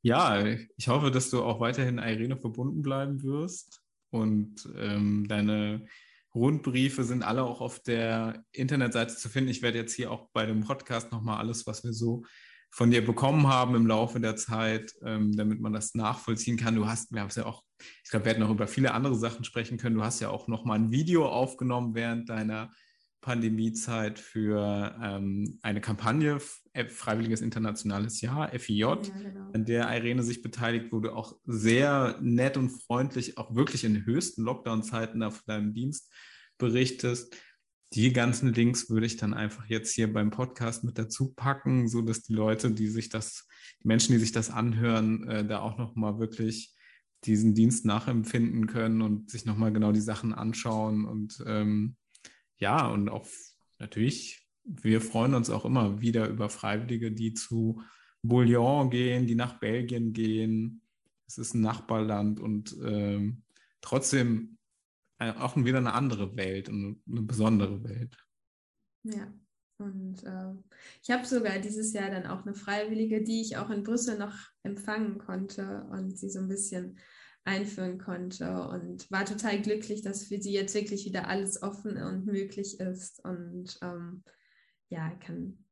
ja, ich hoffe, dass du auch weiterhin Irene verbunden bleiben wirst. Und ähm, deine Rundbriefe sind alle auch auf der Internetseite zu finden. Ich werde jetzt hier auch bei dem Podcast nochmal alles, was wir so von dir bekommen haben im Laufe der Zeit, ähm, damit man das nachvollziehen kann. Du hast, wir haben es ja auch, ich glaube, wir hätten noch über viele andere Sachen sprechen können. Du hast ja auch noch mal ein Video aufgenommen während deiner Pandemiezeit für ähm, eine Kampagne, Freiwilliges Internationales Jahr, FIJ, ja, genau. an der Irene sich beteiligt wurde, auch sehr nett und freundlich, auch wirklich in höchsten Lockdown-Zeiten auf deinem Dienst berichtest. Die ganzen Links würde ich dann einfach jetzt hier beim Podcast mit dazu packen, so dass die Leute, die sich das, die Menschen, die sich das anhören, äh, da auch nochmal wirklich diesen Dienst nachempfinden können und sich nochmal genau die Sachen anschauen. Und ähm, ja, und auch natürlich, wir freuen uns auch immer wieder über Freiwillige, die zu Bouillon gehen, die nach Belgien gehen. Es ist ein Nachbarland und ähm, trotzdem auch wieder eine andere Welt und eine besondere Welt. Ja, und äh, ich habe sogar dieses Jahr dann auch eine Freiwillige, die ich auch in Brüssel noch empfangen konnte und sie so ein bisschen einführen konnte und war total glücklich, dass für sie jetzt wirklich wieder alles offen und möglich ist und ähm, ja, kann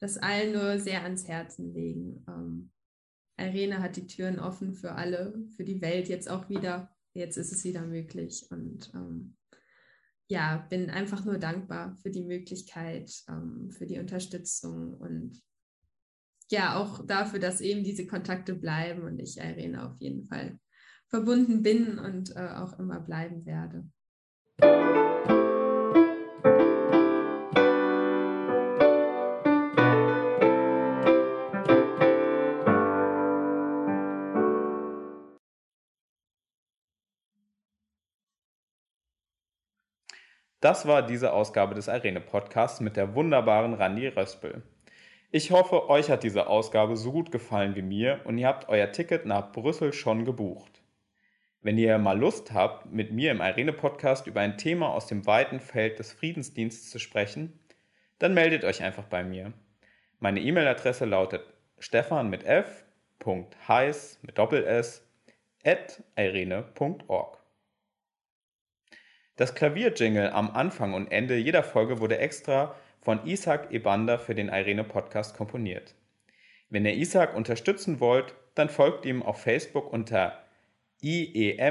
das allen nur sehr ans Herzen legen. Ähm, Irene hat die Türen offen für alle, für die Welt jetzt auch wieder jetzt ist es wieder möglich. Und ähm, ja, bin einfach nur dankbar für die Möglichkeit, ähm, für die Unterstützung und ja, auch dafür, dass eben diese Kontakte bleiben und ich Irene auf jeden Fall verbunden bin und äh, auch immer bleiben werde. Das war diese Ausgabe des Arene Podcasts mit der wunderbaren Randi Röspel. Ich hoffe, euch hat diese Ausgabe so gut gefallen wie mir und ihr habt euer Ticket nach Brüssel schon gebucht. Wenn ihr mal Lust habt, mit mir im Arene Podcast über ein Thema aus dem weiten Feld des Friedensdienstes zu sprechen, dann meldet euch einfach bei mir. Meine E-Mail-Adresse lautet stefan mit f. heiß mit doppel s at irene.org. Das Klavierjingle am Anfang und Ende jeder Folge wurde extra von Isaac Ebander für den Irene Podcast komponiert. Wenn ihr Isaac unterstützen wollt, dann folgt ihm auf Facebook unter iem.musik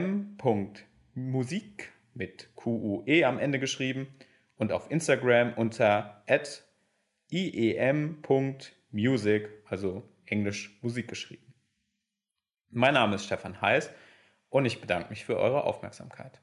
mit QUE am Ende geschrieben und auf Instagram unter iem.music, also Englisch Musik geschrieben. Mein Name ist Stefan Heiß und ich bedanke mich für eure Aufmerksamkeit.